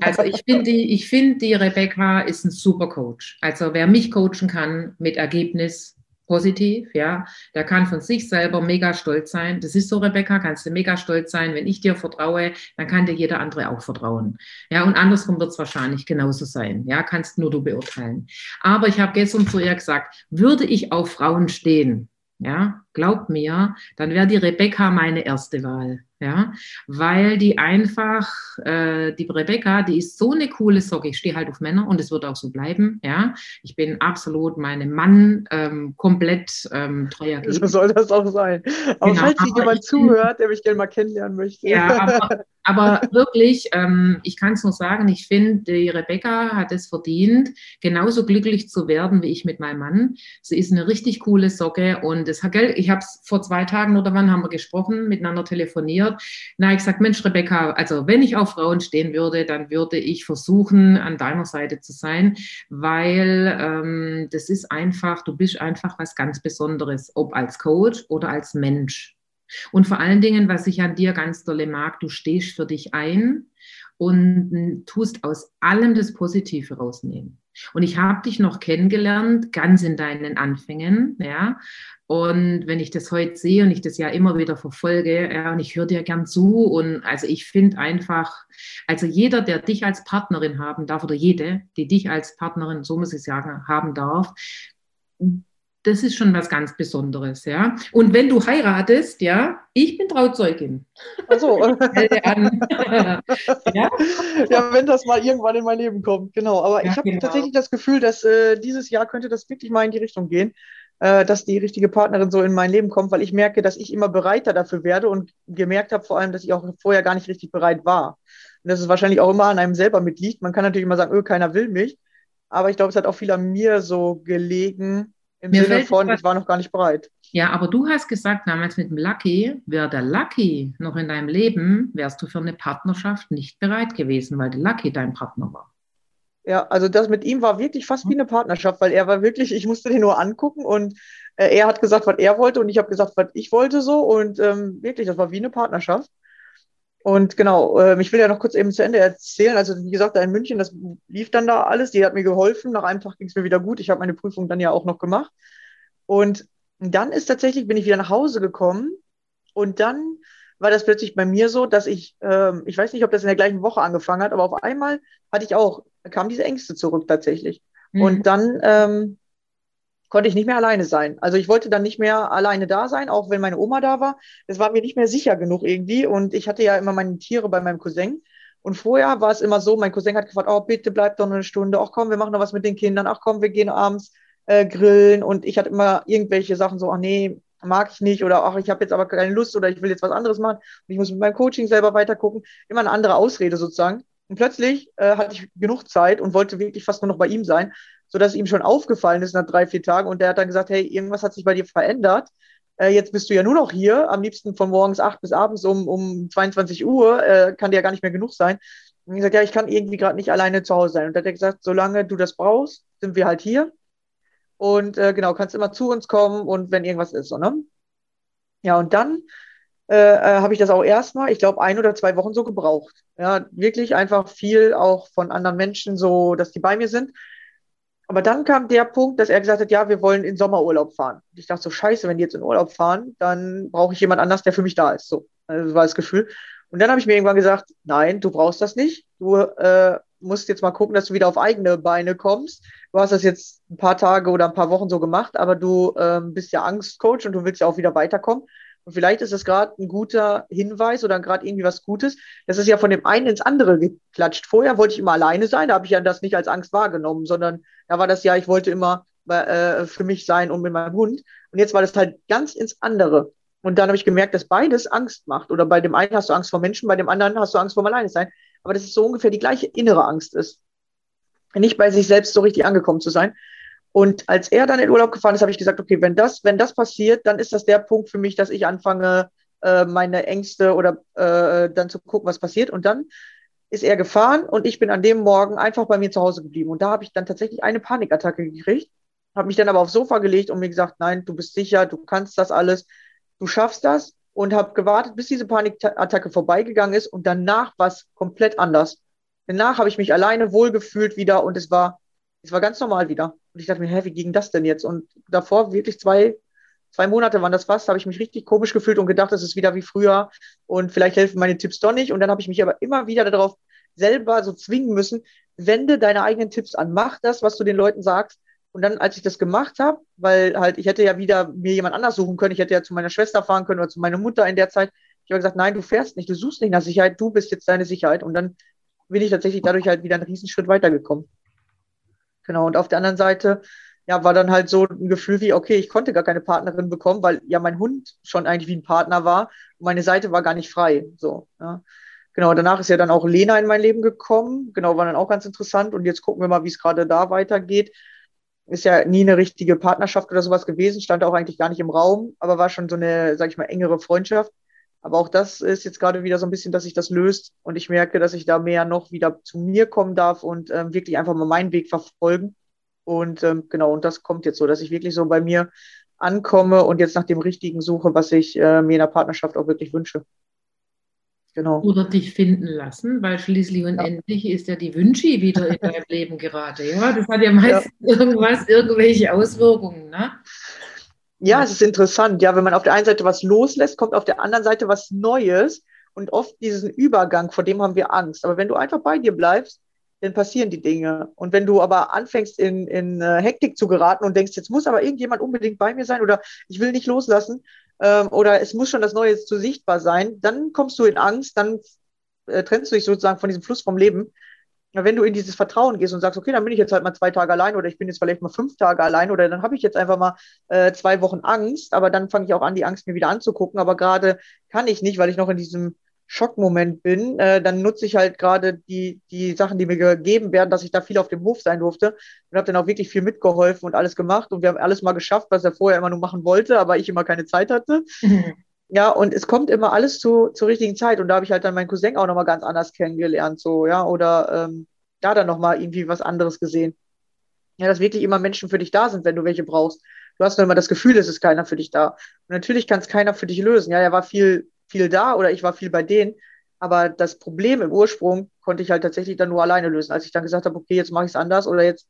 also ich finde die, ich die Rebecca ist ein super Coach. Also wer mich coachen kann mit Ergebnis positiv, ja. Der kann von sich selber mega stolz sein. Das ist so, Rebecca, kannst du mega stolz sein. Wenn ich dir vertraue, dann kann dir jeder andere auch vertrauen. Ja, und andersrum wird es wahrscheinlich genauso sein. Ja, kannst nur du beurteilen. Aber ich habe gestern zu ihr gesagt, würde ich auf Frauen stehen, ja, glaub mir, dann wäre die Rebecca meine erste Wahl ja, weil die einfach, äh, die Rebecca, die ist so eine coole Socke. Ich stehe halt auf Männer und es wird auch so bleiben, ja. Ich bin absolut meinem Mann ähm, komplett ähm, treuer. So soll das auch sein. Aber genau, falls hier jemand zuhört, der mich gerne mal kennenlernen möchte. Ja, aber, (laughs) aber wirklich, ähm, ich kann es nur sagen, ich finde, die Rebecca hat es verdient, genauso glücklich zu werden wie ich mit meinem Mann. Sie ist eine richtig coole Socke und das, ich habe es vor zwei Tagen oder wann haben wir gesprochen, miteinander telefoniert. Na, ich sage, Mensch, Rebecca, also wenn ich auf Frauen stehen würde, dann würde ich versuchen, an deiner Seite zu sein, weil ähm, das ist einfach, du bist einfach was ganz Besonderes, ob als Coach oder als Mensch. Und vor allen Dingen, was ich an dir ganz dolle mag, du stehst für dich ein und tust aus allem das Positive rausnehmen. Und ich habe dich noch kennengelernt, ganz in deinen Anfängen, ja. Und wenn ich das heute sehe und ich das ja immer wieder verfolge, ja, und ich höre dir gern zu und also ich finde einfach, also jeder, der dich als Partnerin haben darf oder jede, die dich als Partnerin, so muss ich sagen, haben darf, das ist schon was ganz Besonderes, ja. Und wenn du heiratest, ja, ich bin Trauzeugin. Ach so. (laughs) (laughs) ja? ja, wenn das mal irgendwann in mein Leben kommt, genau. Aber ja, ich habe genau. tatsächlich das Gefühl, dass äh, dieses Jahr könnte das wirklich mal in die Richtung gehen äh, dass die richtige Partnerin so in mein Leben kommt, weil ich merke, dass ich immer bereiter dafür werde und gemerkt habe vor allem, dass ich auch vorher gar nicht richtig bereit war. Und dass es wahrscheinlich auch immer an einem selber mitliegt. Man kann natürlich immer sagen, öh, keiner will mich. Aber ich glaube, es hat auch viel an mir so gelegen, im mir Sinne von, ich war noch gar nicht bereit. Ja, aber du hast gesagt damals mit dem Lucky, wäre der Lucky noch in deinem Leben, wärst du für eine Partnerschaft nicht bereit gewesen, weil der Lucky dein Partner war. Ja, also das mit ihm war wirklich fast wie eine Partnerschaft, weil er war wirklich, ich musste den nur angucken und äh, er hat gesagt, was er wollte und ich habe gesagt, was ich wollte so und ähm, wirklich, das war wie eine Partnerschaft. Und genau, äh, ich will ja noch kurz eben zu Ende erzählen. Also wie gesagt, da in München, das lief dann da alles. Die hat mir geholfen. Nach einem Tag ging es mir wieder gut. Ich habe meine Prüfung dann ja auch noch gemacht. Und dann ist tatsächlich, bin ich wieder nach Hause gekommen und dann war das plötzlich bei mir so, dass ich, ähm, ich weiß nicht, ob das in der gleichen Woche angefangen hat, aber auf einmal hatte ich auch, kamen diese Ängste zurück tatsächlich. Mhm. Und dann ähm, konnte ich nicht mehr alleine sein. Also ich wollte dann nicht mehr alleine da sein, auch wenn meine Oma da war. Das war mir nicht mehr sicher genug irgendwie. Und ich hatte ja immer meine Tiere bei meinem Cousin. Und vorher war es immer so, mein Cousin hat gefragt, oh, bitte bleib doch noch eine Stunde. Ach komm, wir machen noch was mit den Kindern. Ach komm, wir gehen abends äh, grillen. Und ich hatte immer irgendwelche Sachen so, ach nee, mag ich nicht oder ach, ich habe jetzt aber keine Lust oder ich will jetzt was anderes machen und ich muss mit meinem Coaching selber weiter gucken. Immer eine andere Ausrede sozusagen. Und plötzlich äh, hatte ich genug Zeit und wollte wirklich fast nur noch bei ihm sein, sodass ihm schon aufgefallen ist nach drei, vier Tagen und der hat dann gesagt, hey, irgendwas hat sich bei dir verändert. Äh, jetzt bist du ja nur noch hier, am liebsten von morgens acht bis abends um, um 22 Uhr, äh, kann dir ja gar nicht mehr genug sein. Und ich gesagt, ja, ich kann irgendwie gerade nicht alleine zu Hause sein. Und da hat er gesagt, solange du das brauchst, sind wir halt hier. Und äh, genau, kannst immer zu uns kommen und wenn irgendwas ist, so, ne? Ja, und dann äh, äh, habe ich das auch erstmal, ich glaube, ein oder zwei Wochen so gebraucht. Ja, wirklich einfach viel auch von anderen Menschen, so, dass die bei mir sind. Aber dann kam der Punkt, dass er gesagt hat, ja, wir wollen in Sommerurlaub fahren. Und ich dachte so, scheiße, wenn die jetzt in Urlaub fahren, dann brauche ich jemand anders, der für mich da ist. So, also war das Gefühl. Und dann habe ich mir irgendwann gesagt, nein, du brauchst das nicht. Du äh, musst jetzt mal gucken, dass du wieder auf eigene Beine kommst. Du hast das jetzt ein paar Tage oder ein paar Wochen so gemacht, aber du ähm, bist ja Angstcoach und du willst ja auch wieder weiterkommen. Und vielleicht ist das gerade ein guter Hinweis oder gerade irgendwie was Gutes. Das ist ja von dem einen ins andere geklatscht. Vorher wollte ich immer alleine sein, da habe ich ja das nicht als Angst wahrgenommen, sondern da war das ja, ich wollte immer äh, für mich sein und mit meinem Hund. Und jetzt war das halt ganz ins andere. Und dann habe ich gemerkt, dass beides Angst macht. Oder bei dem einen hast du Angst vor Menschen, bei dem anderen hast du Angst vor alleine sein aber dass es so ungefähr die gleiche innere Angst ist. Nicht bei sich selbst so richtig angekommen zu sein. Und als er dann in Urlaub gefahren ist, habe ich gesagt, okay, wenn das, wenn das passiert, dann ist das der Punkt für mich, dass ich anfange, äh, meine Ängste oder äh, dann zu gucken, was passiert. Und dann ist er gefahren und ich bin an dem Morgen einfach bei mir zu Hause geblieben. Und da habe ich dann tatsächlich eine Panikattacke gekriegt, habe mich dann aber aufs Sofa gelegt und mir gesagt, nein, du bist sicher, du kannst das alles, du schaffst das und habe gewartet, bis diese Panikattacke vorbeigegangen ist und danach war es komplett anders. Danach habe ich mich alleine wohlgefühlt wieder und es war, es war ganz normal wieder. Und ich dachte mir, hä, wie ging das denn jetzt? Und davor wirklich zwei, zwei Monate waren das fast, habe ich mich richtig komisch gefühlt und gedacht, das ist wieder wie früher und vielleicht helfen meine Tipps doch nicht. Und dann habe ich mich aber immer wieder darauf selber so zwingen müssen, wende deine eigenen Tipps an, mach das, was du den Leuten sagst. Und dann, als ich das gemacht habe, weil halt, ich hätte ja wieder mir jemand anders suchen können, ich hätte ja zu meiner Schwester fahren können oder zu meiner Mutter in der Zeit. Ich habe gesagt, nein, du fährst nicht, du suchst nicht nach Sicherheit, du bist jetzt deine Sicherheit. Und dann bin ich tatsächlich dadurch halt wieder einen Riesenschritt weitergekommen. Genau, und auf der anderen Seite, ja, war dann halt so ein Gefühl wie, okay, ich konnte gar keine Partnerin bekommen, weil ja mein Hund schon eigentlich wie ein Partner war meine Seite war gar nicht frei. So, ja. Genau, danach ist ja dann auch Lena in mein Leben gekommen. Genau, war dann auch ganz interessant. Und jetzt gucken wir mal, wie es gerade da weitergeht. Ist ja nie eine richtige Partnerschaft oder sowas gewesen, stand auch eigentlich gar nicht im Raum, aber war schon so eine, sag ich mal, engere Freundschaft. Aber auch das ist jetzt gerade wieder so ein bisschen, dass sich das löst und ich merke, dass ich da mehr noch wieder zu mir kommen darf und ähm, wirklich einfach mal meinen Weg verfolgen. Und ähm, genau, und das kommt jetzt so, dass ich wirklich so bei mir ankomme und jetzt nach dem Richtigen suche, was ich äh, mir in der Partnerschaft auch wirklich wünsche. Genau. Oder dich finden lassen, weil schließlich und ja. endlich ist ja die Wünsche wieder in (laughs) deinem Leben gerade. Ja, das hat ja meistens ja. irgendwas, irgendwelche Auswirkungen. Ne? Ja, es ist interessant. Ja, wenn man auf der einen Seite was loslässt, kommt auf der anderen Seite was Neues und oft diesen Übergang, vor dem haben wir Angst. Aber wenn du einfach bei dir bleibst, dann passieren die Dinge. Und wenn du aber anfängst, in, in äh, Hektik zu geraten und denkst, jetzt muss aber irgendjemand unbedingt bei mir sein oder ich will nicht loslassen ähm, oder es muss schon das Neue zu sichtbar sein, dann kommst du in Angst, dann äh, trennst du dich sozusagen von diesem Fluss vom Leben wenn du in dieses Vertrauen gehst und sagst, okay, dann bin ich jetzt halt mal zwei Tage allein oder ich bin jetzt vielleicht mal fünf Tage allein oder dann habe ich jetzt einfach mal äh, zwei Wochen Angst, aber dann fange ich auch an, die Angst mir wieder anzugucken. Aber gerade kann ich nicht, weil ich noch in diesem Schockmoment bin, äh, dann nutze ich halt gerade die, die Sachen, die mir gegeben werden, dass ich da viel auf dem Hof sein durfte und habe dann auch wirklich viel mitgeholfen und alles gemacht und wir haben alles mal geschafft, was er vorher immer nur machen wollte, aber ich immer keine Zeit hatte. Mhm. Ja, und es kommt immer alles zu, zur richtigen Zeit. Und da habe ich halt dann meinen Cousin auch nochmal ganz anders kennengelernt, so, ja, oder ähm, da dann nochmal irgendwie was anderes gesehen. Ja, dass wirklich immer Menschen für dich da sind, wenn du welche brauchst. Du hast nur immer das Gefühl, es ist keiner für dich da. Und natürlich kann es keiner für dich lösen. Ja, er war viel, viel da oder ich war viel bei denen. Aber das Problem im Ursprung konnte ich halt tatsächlich dann nur alleine lösen. Als ich dann gesagt habe, okay, jetzt mache ich es anders oder jetzt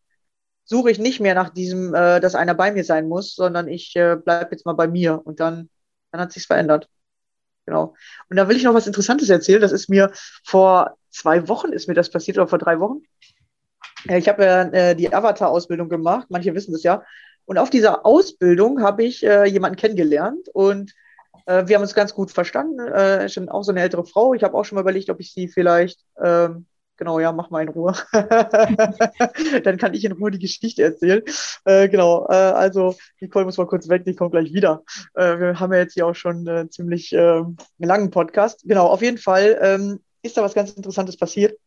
suche ich nicht mehr nach diesem, äh, dass einer bei mir sein muss, sondern ich äh, bleibe jetzt mal bei mir. Und dann dann hat sich's verändert. Genau. Und da will ich noch was Interessantes erzählen. Das ist mir vor zwei Wochen ist mir das passiert oder vor drei Wochen. Ich habe ja äh, die Avatar-Ausbildung gemacht. Manche wissen das ja. Und auf dieser Ausbildung habe ich äh, jemanden kennengelernt und äh, wir haben uns ganz gut verstanden. Äh, schon auch so eine ältere Frau. Ich habe auch schon mal überlegt, ob ich sie vielleicht ähm, Genau, ja, mach mal in Ruhe. (laughs) Dann kann ich in Ruhe die Geschichte erzählen. Äh, genau, äh, also Nicole muss mal kurz weg, die kommt gleich wieder. Äh, wir haben ja jetzt hier auch schon äh, ziemlich äh, langen Podcast. Genau, auf jeden Fall ähm, ist da was ganz Interessantes passiert.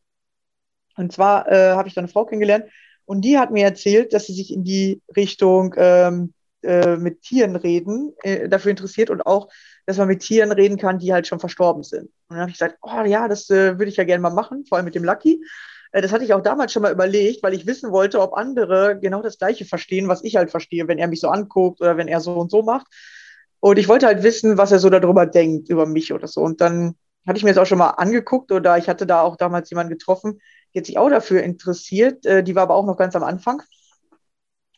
Und zwar äh, habe ich da eine Frau kennengelernt und die hat mir erzählt, dass sie sich in die Richtung ähm, äh, mit Tieren reden äh, dafür interessiert und auch dass man mit Tieren reden kann, die halt schon verstorben sind. Und dann habe ich gesagt, oh ja, das äh, würde ich ja gerne mal machen, vor allem mit dem Lucky. Äh, das hatte ich auch damals schon mal überlegt, weil ich wissen wollte, ob andere genau das Gleiche verstehen, was ich halt verstehe, wenn er mich so anguckt oder wenn er so und so macht. Und ich wollte halt wissen, was er so darüber denkt, über mich oder so. Und dann hatte ich mir das auch schon mal angeguckt oder ich hatte da auch damals jemanden getroffen, hat sich auch dafür interessiert. Äh, die war aber auch noch ganz am Anfang.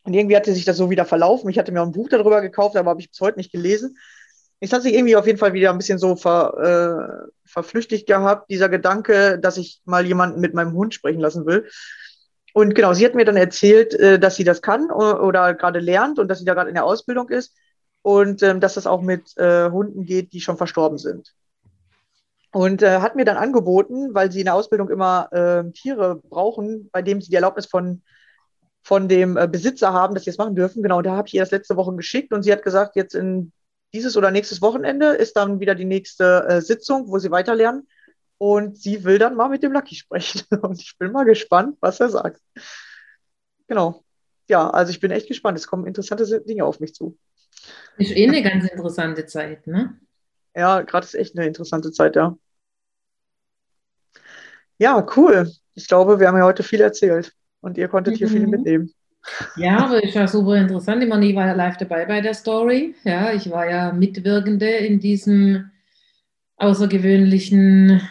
Und irgendwie hatte sich das so wieder verlaufen. Ich hatte mir auch ein Buch darüber gekauft, aber habe ich bis heute nicht gelesen es hat sich irgendwie auf jeden Fall wieder ein bisschen so ver, äh, verflüchtigt gehabt, dieser Gedanke, dass ich mal jemanden mit meinem Hund sprechen lassen will. Und genau, sie hat mir dann erzählt, äh, dass sie das kann oder, oder gerade lernt und dass sie da gerade in der Ausbildung ist und ähm, dass das auch mit äh, Hunden geht, die schon verstorben sind. Und äh, hat mir dann angeboten, weil sie in der Ausbildung immer äh, Tiere brauchen, bei denen sie die Erlaubnis von, von dem äh, Besitzer haben, dass sie das machen dürfen. Genau, da habe ich ihr das letzte Woche geschickt und sie hat gesagt, jetzt in dieses oder nächstes Wochenende ist dann wieder die nächste äh, Sitzung, wo sie weiterlernen. Und sie will dann mal mit dem Lucky sprechen. (laughs) Und ich bin mal gespannt, was er sagt. Genau. Ja, also ich bin echt gespannt. Es kommen interessante Dinge auf mich zu. Ist eh eine ganz interessante Zeit, ne? Ja, gerade ist echt eine interessante Zeit, ja. Ja, cool. Ich glaube, wir haben ja heute viel erzählt und ihr konntet hier mhm. viel mitnehmen. Ja, aber ich war super interessant. Ich meine, ich war ja live dabei bei der Story. Ja, ich war ja Mitwirkende in diesem außergewöhnlichen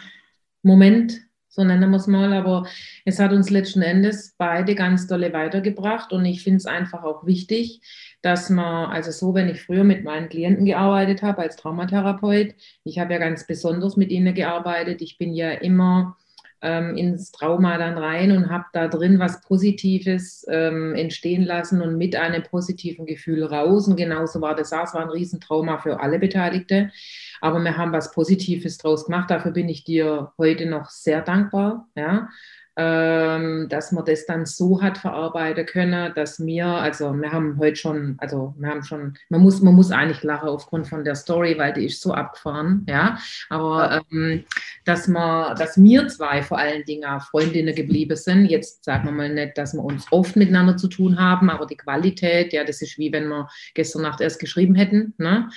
Moment so nennen wir es mal. Aber es hat uns letzten Endes beide ganz dolle weitergebracht und ich finde es einfach auch wichtig, dass man, also so, wenn ich früher mit meinen Klienten gearbeitet habe als Traumatherapeut, ich habe ja ganz besonders mit ihnen gearbeitet. Ich bin ja immer ähm, ins Trauma dann rein und habe da drin was Positives ähm, entstehen lassen und mit einem positiven Gefühl raus. Und genauso war das. Es war ein Riesentrauma für alle Beteiligte. Aber wir haben was Positives draus gemacht. Dafür bin ich dir heute noch sehr dankbar. Ja dass man das dann so hat verarbeiten können, dass wir, also wir haben heute schon, also wir haben schon, man muss, man muss eigentlich lachen aufgrund von der Story, weil die ist so abgefahren, ja. Aber ähm, dass man, dass wir zwei vor allen Dingen Freundinnen geblieben sind, jetzt sagen wir mal nicht, dass wir uns oft miteinander zu tun haben, aber die Qualität, ja, das ist wie wenn wir gestern Nacht erst geschrieben hätten. Ne?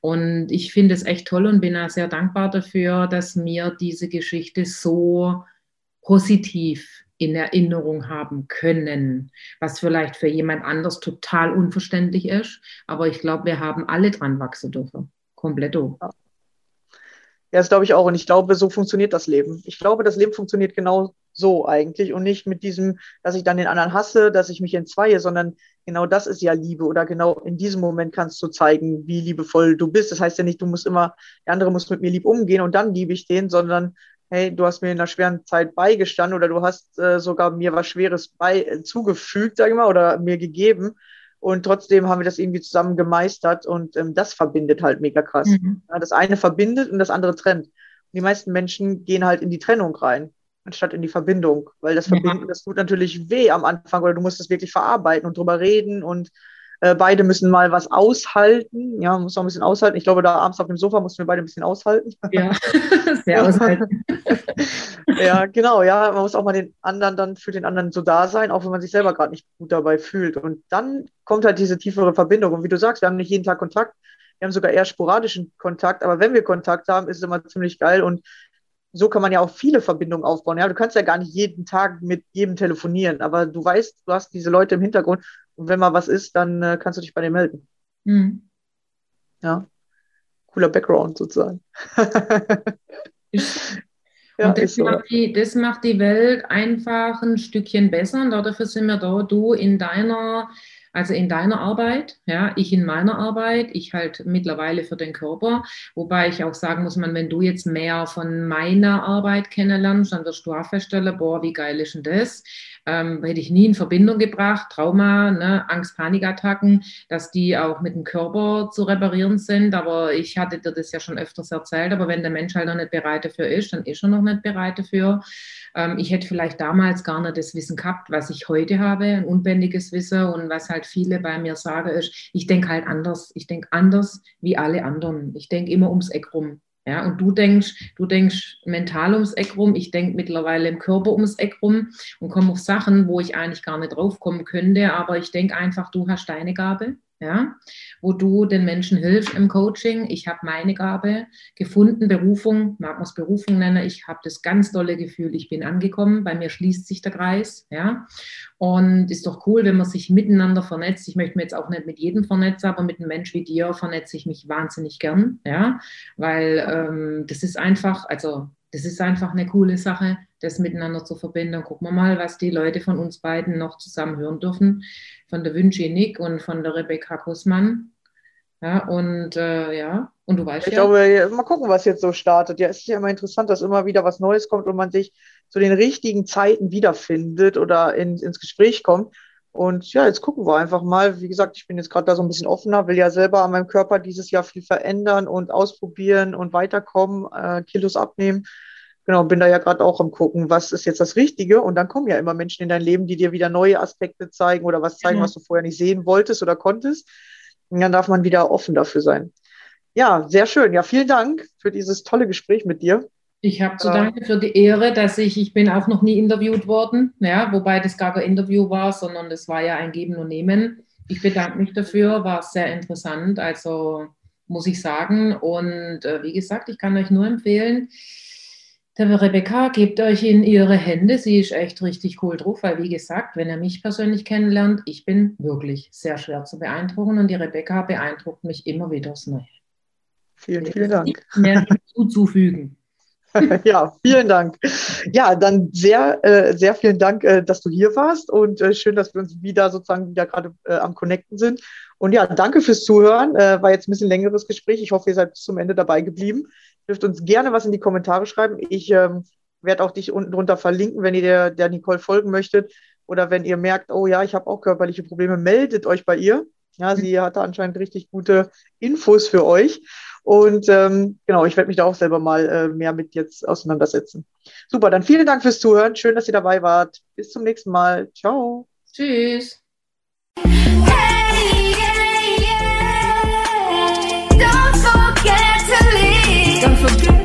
Und ich finde es echt toll und bin auch sehr dankbar dafür, dass mir diese Geschichte so positiv in Erinnerung haben können, was vielleicht für jemand anders total unverständlich ist. Aber ich glaube, wir haben alle dran wachsen dürfen. Komplett. Ja. ja, das glaube ich auch. Und ich glaube, so funktioniert das Leben. Ich glaube, das Leben funktioniert genau so eigentlich und nicht mit diesem, dass ich dann den anderen hasse, dass ich mich entzweie, sondern genau das ist ja Liebe oder genau in diesem Moment kannst du zeigen, wie liebevoll du bist. Das heißt ja nicht, du musst immer, der andere muss mit mir lieb umgehen und dann liebe ich den, sondern hey, du hast mir in einer schweren Zeit beigestanden oder du hast äh, sogar mir was Schweres bei, äh, zugefügt, sag ich mal, oder mir gegeben. Und trotzdem haben wir das irgendwie zusammen gemeistert und ähm, das verbindet halt mega krass. Mhm. Ja, das eine verbindet und das andere trennt. Und die meisten Menschen gehen halt in die Trennung rein, anstatt in die Verbindung, weil das Verbinden, ja. das tut natürlich weh am Anfang, oder du musst es wirklich verarbeiten und drüber reden und äh, beide müssen mal was aushalten. Ja, man muss auch ein bisschen aushalten. Ich glaube, da abends auf dem Sofa mussten wir beide ein bisschen aushalten. Ja, (laughs) sehr aushalten. (laughs) ja, genau. Ja, man muss auch mal den anderen dann für den anderen so da sein, auch wenn man sich selber gerade nicht gut dabei fühlt. Und dann kommt halt diese tiefere Verbindung. Und wie du sagst, wir haben nicht jeden Tag Kontakt. Wir haben sogar eher sporadischen Kontakt. Aber wenn wir Kontakt haben, ist es immer ziemlich geil. Und so kann man ja auch viele Verbindungen aufbauen. Ja, du kannst ja gar nicht jeden Tag mit jedem telefonieren, aber du weißt, du hast diese Leute im Hintergrund und wenn mal was ist, dann äh, kannst du dich bei denen melden. Mhm. Ja. Cooler Background sozusagen. (laughs) ja, und das, so. macht die, das macht die Welt einfach ein Stückchen besser und dafür sind wir da, du in deiner also in deiner Arbeit, ja, ich in meiner Arbeit, ich halt mittlerweile für den Körper, wobei ich auch sagen muss, man, wenn du jetzt mehr von meiner Arbeit kennenlernst, dann wirst du auch feststellen, boah, wie geil ist denn das? Ähm, hätte ich nie in Verbindung gebracht, Trauma, ne, Angst, Panikattacken, dass die auch mit dem Körper zu reparieren sind. Aber ich hatte dir das ja schon öfters erzählt, aber wenn der Mensch halt noch nicht bereit dafür ist, dann ist er noch nicht bereit dafür. Ähm, ich hätte vielleicht damals gar nicht das Wissen gehabt, was ich heute habe, ein unbändiges Wissen und was halt viele bei mir sagen ist, ich denke halt anders. Ich denke anders wie alle anderen. Ich denke immer ums Eck rum. Ja, und du denkst, du denkst mental ums Eck rum, ich denke mittlerweile im Körper ums Eck rum und komme auf Sachen, wo ich eigentlich gar nicht drauf kommen könnte, aber ich denke einfach, du hast deine Gabe ja, wo du den Menschen hilfst im Coaching. Ich habe meine Gabe gefunden, Berufung, mag man es Berufung nennen. Ich habe das ganz tolle Gefühl, ich bin angekommen, bei mir schließt sich der Kreis, ja. Und ist doch cool, wenn man sich miteinander vernetzt. Ich möchte mich jetzt auch nicht mit jedem vernetzen, aber mit einem Mensch wie dir vernetze ich mich wahnsinnig gern, ja, weil ähm, das ist einfach, also das ist einfach eine coole Sache, das miteinander zu verbinden. Gucken wir mal, was die Leute von uns beiden noch zusammen hören dürfen. Von der Wünsche Nick und von der Rebecca Kussmann. Ja, und äh, ja, und du weißt ich ja. Ich glaube, mal gucken, was jetzt so startet. Ja, es ist ja immer interessant, dass immer wieder was Neues kommt und man sich zu den richtigen Zeiten wiederfindet oder in, ins Gespräch kommt. Und ja, jetzt gucken wir einfach mal. Wie gesagt, ich bin jetzt gerade da so ein bisschen offener, will ja selber an meinem Körper dieses Jahr viel verändern und ausprobieren und weiterkommen, äh, Kilos abnehmen. Genau, bin da ja gerade auch am gucken, was ist jetzt das Richtige. Und dann kommen ja immer Menschen in dein Leben, die dir wieder neue Aspekte zeigen oder was zeigen, mhm. was du vorher nicht sehen wolltest oder konntest. Und dann darf man wieder offen dafür sein. Ja, sehr schön. Ja, vielen Dank für dieses tolle Gespräch mit dir. Ich habe zu danken für die Ehre, dass ich, ich bin auch noch nie interviewt worden, ja, wobei das gar kein Interview war, sondern das war ja ein Geben und Nehmen. Ich bedanke mich dafür, war sehr interessant, also muss ich sagen. Und äh, wie gesagt, ich kann euch nur empfehlen, der Rebecca, gebt euch in ihre Hände. Sie ist echt richtig cool drauf, weil wie gesagt, wenn ihr mich persönlich kennenlernt, ich bin wirklich sehr schwer zu beeindrucken und die Rebecca beeindruckt mich immer wieder aufs Neue. Vielen, vielen Dank. Mehr hinzuzufügen. (laughs) ja, vielen Dank. Ja, dann sehr, äh, sehr vielen Dank, äh, dass du hier warst und äh, schön, dass wir uns wieder sozusagen wieder gerade äh, am Connecten sind. Und ja, danke fürs Zuhören. Äh, war jetzt ein bisschen längeres Gespräch. Ich hoffe, ihr seid bis zum Ende dabei geblieben. Dürft uns gerne was in die Kommentare schreiben. Ich ähm, werde auch dich unten drunter verlinken, wenn ihr der, der Nicole folgen möchtet oder wenn ihr merkt, oh ja, ich habe auch körperliche Probleme, meldet euch bei ihr. Ja, sie hatte anscheinend richtig gute Infos für euch. Und ähm, genau, ich werde mich da auch selber mal äh, mehr mit jetzt auseinandersetzen. Super, dann vielen Dank fürs Zuhören. Schön, dass ihr dabei wart. Bis zum nächsten Mal. Ciao. Tschüss. Hey, 人生。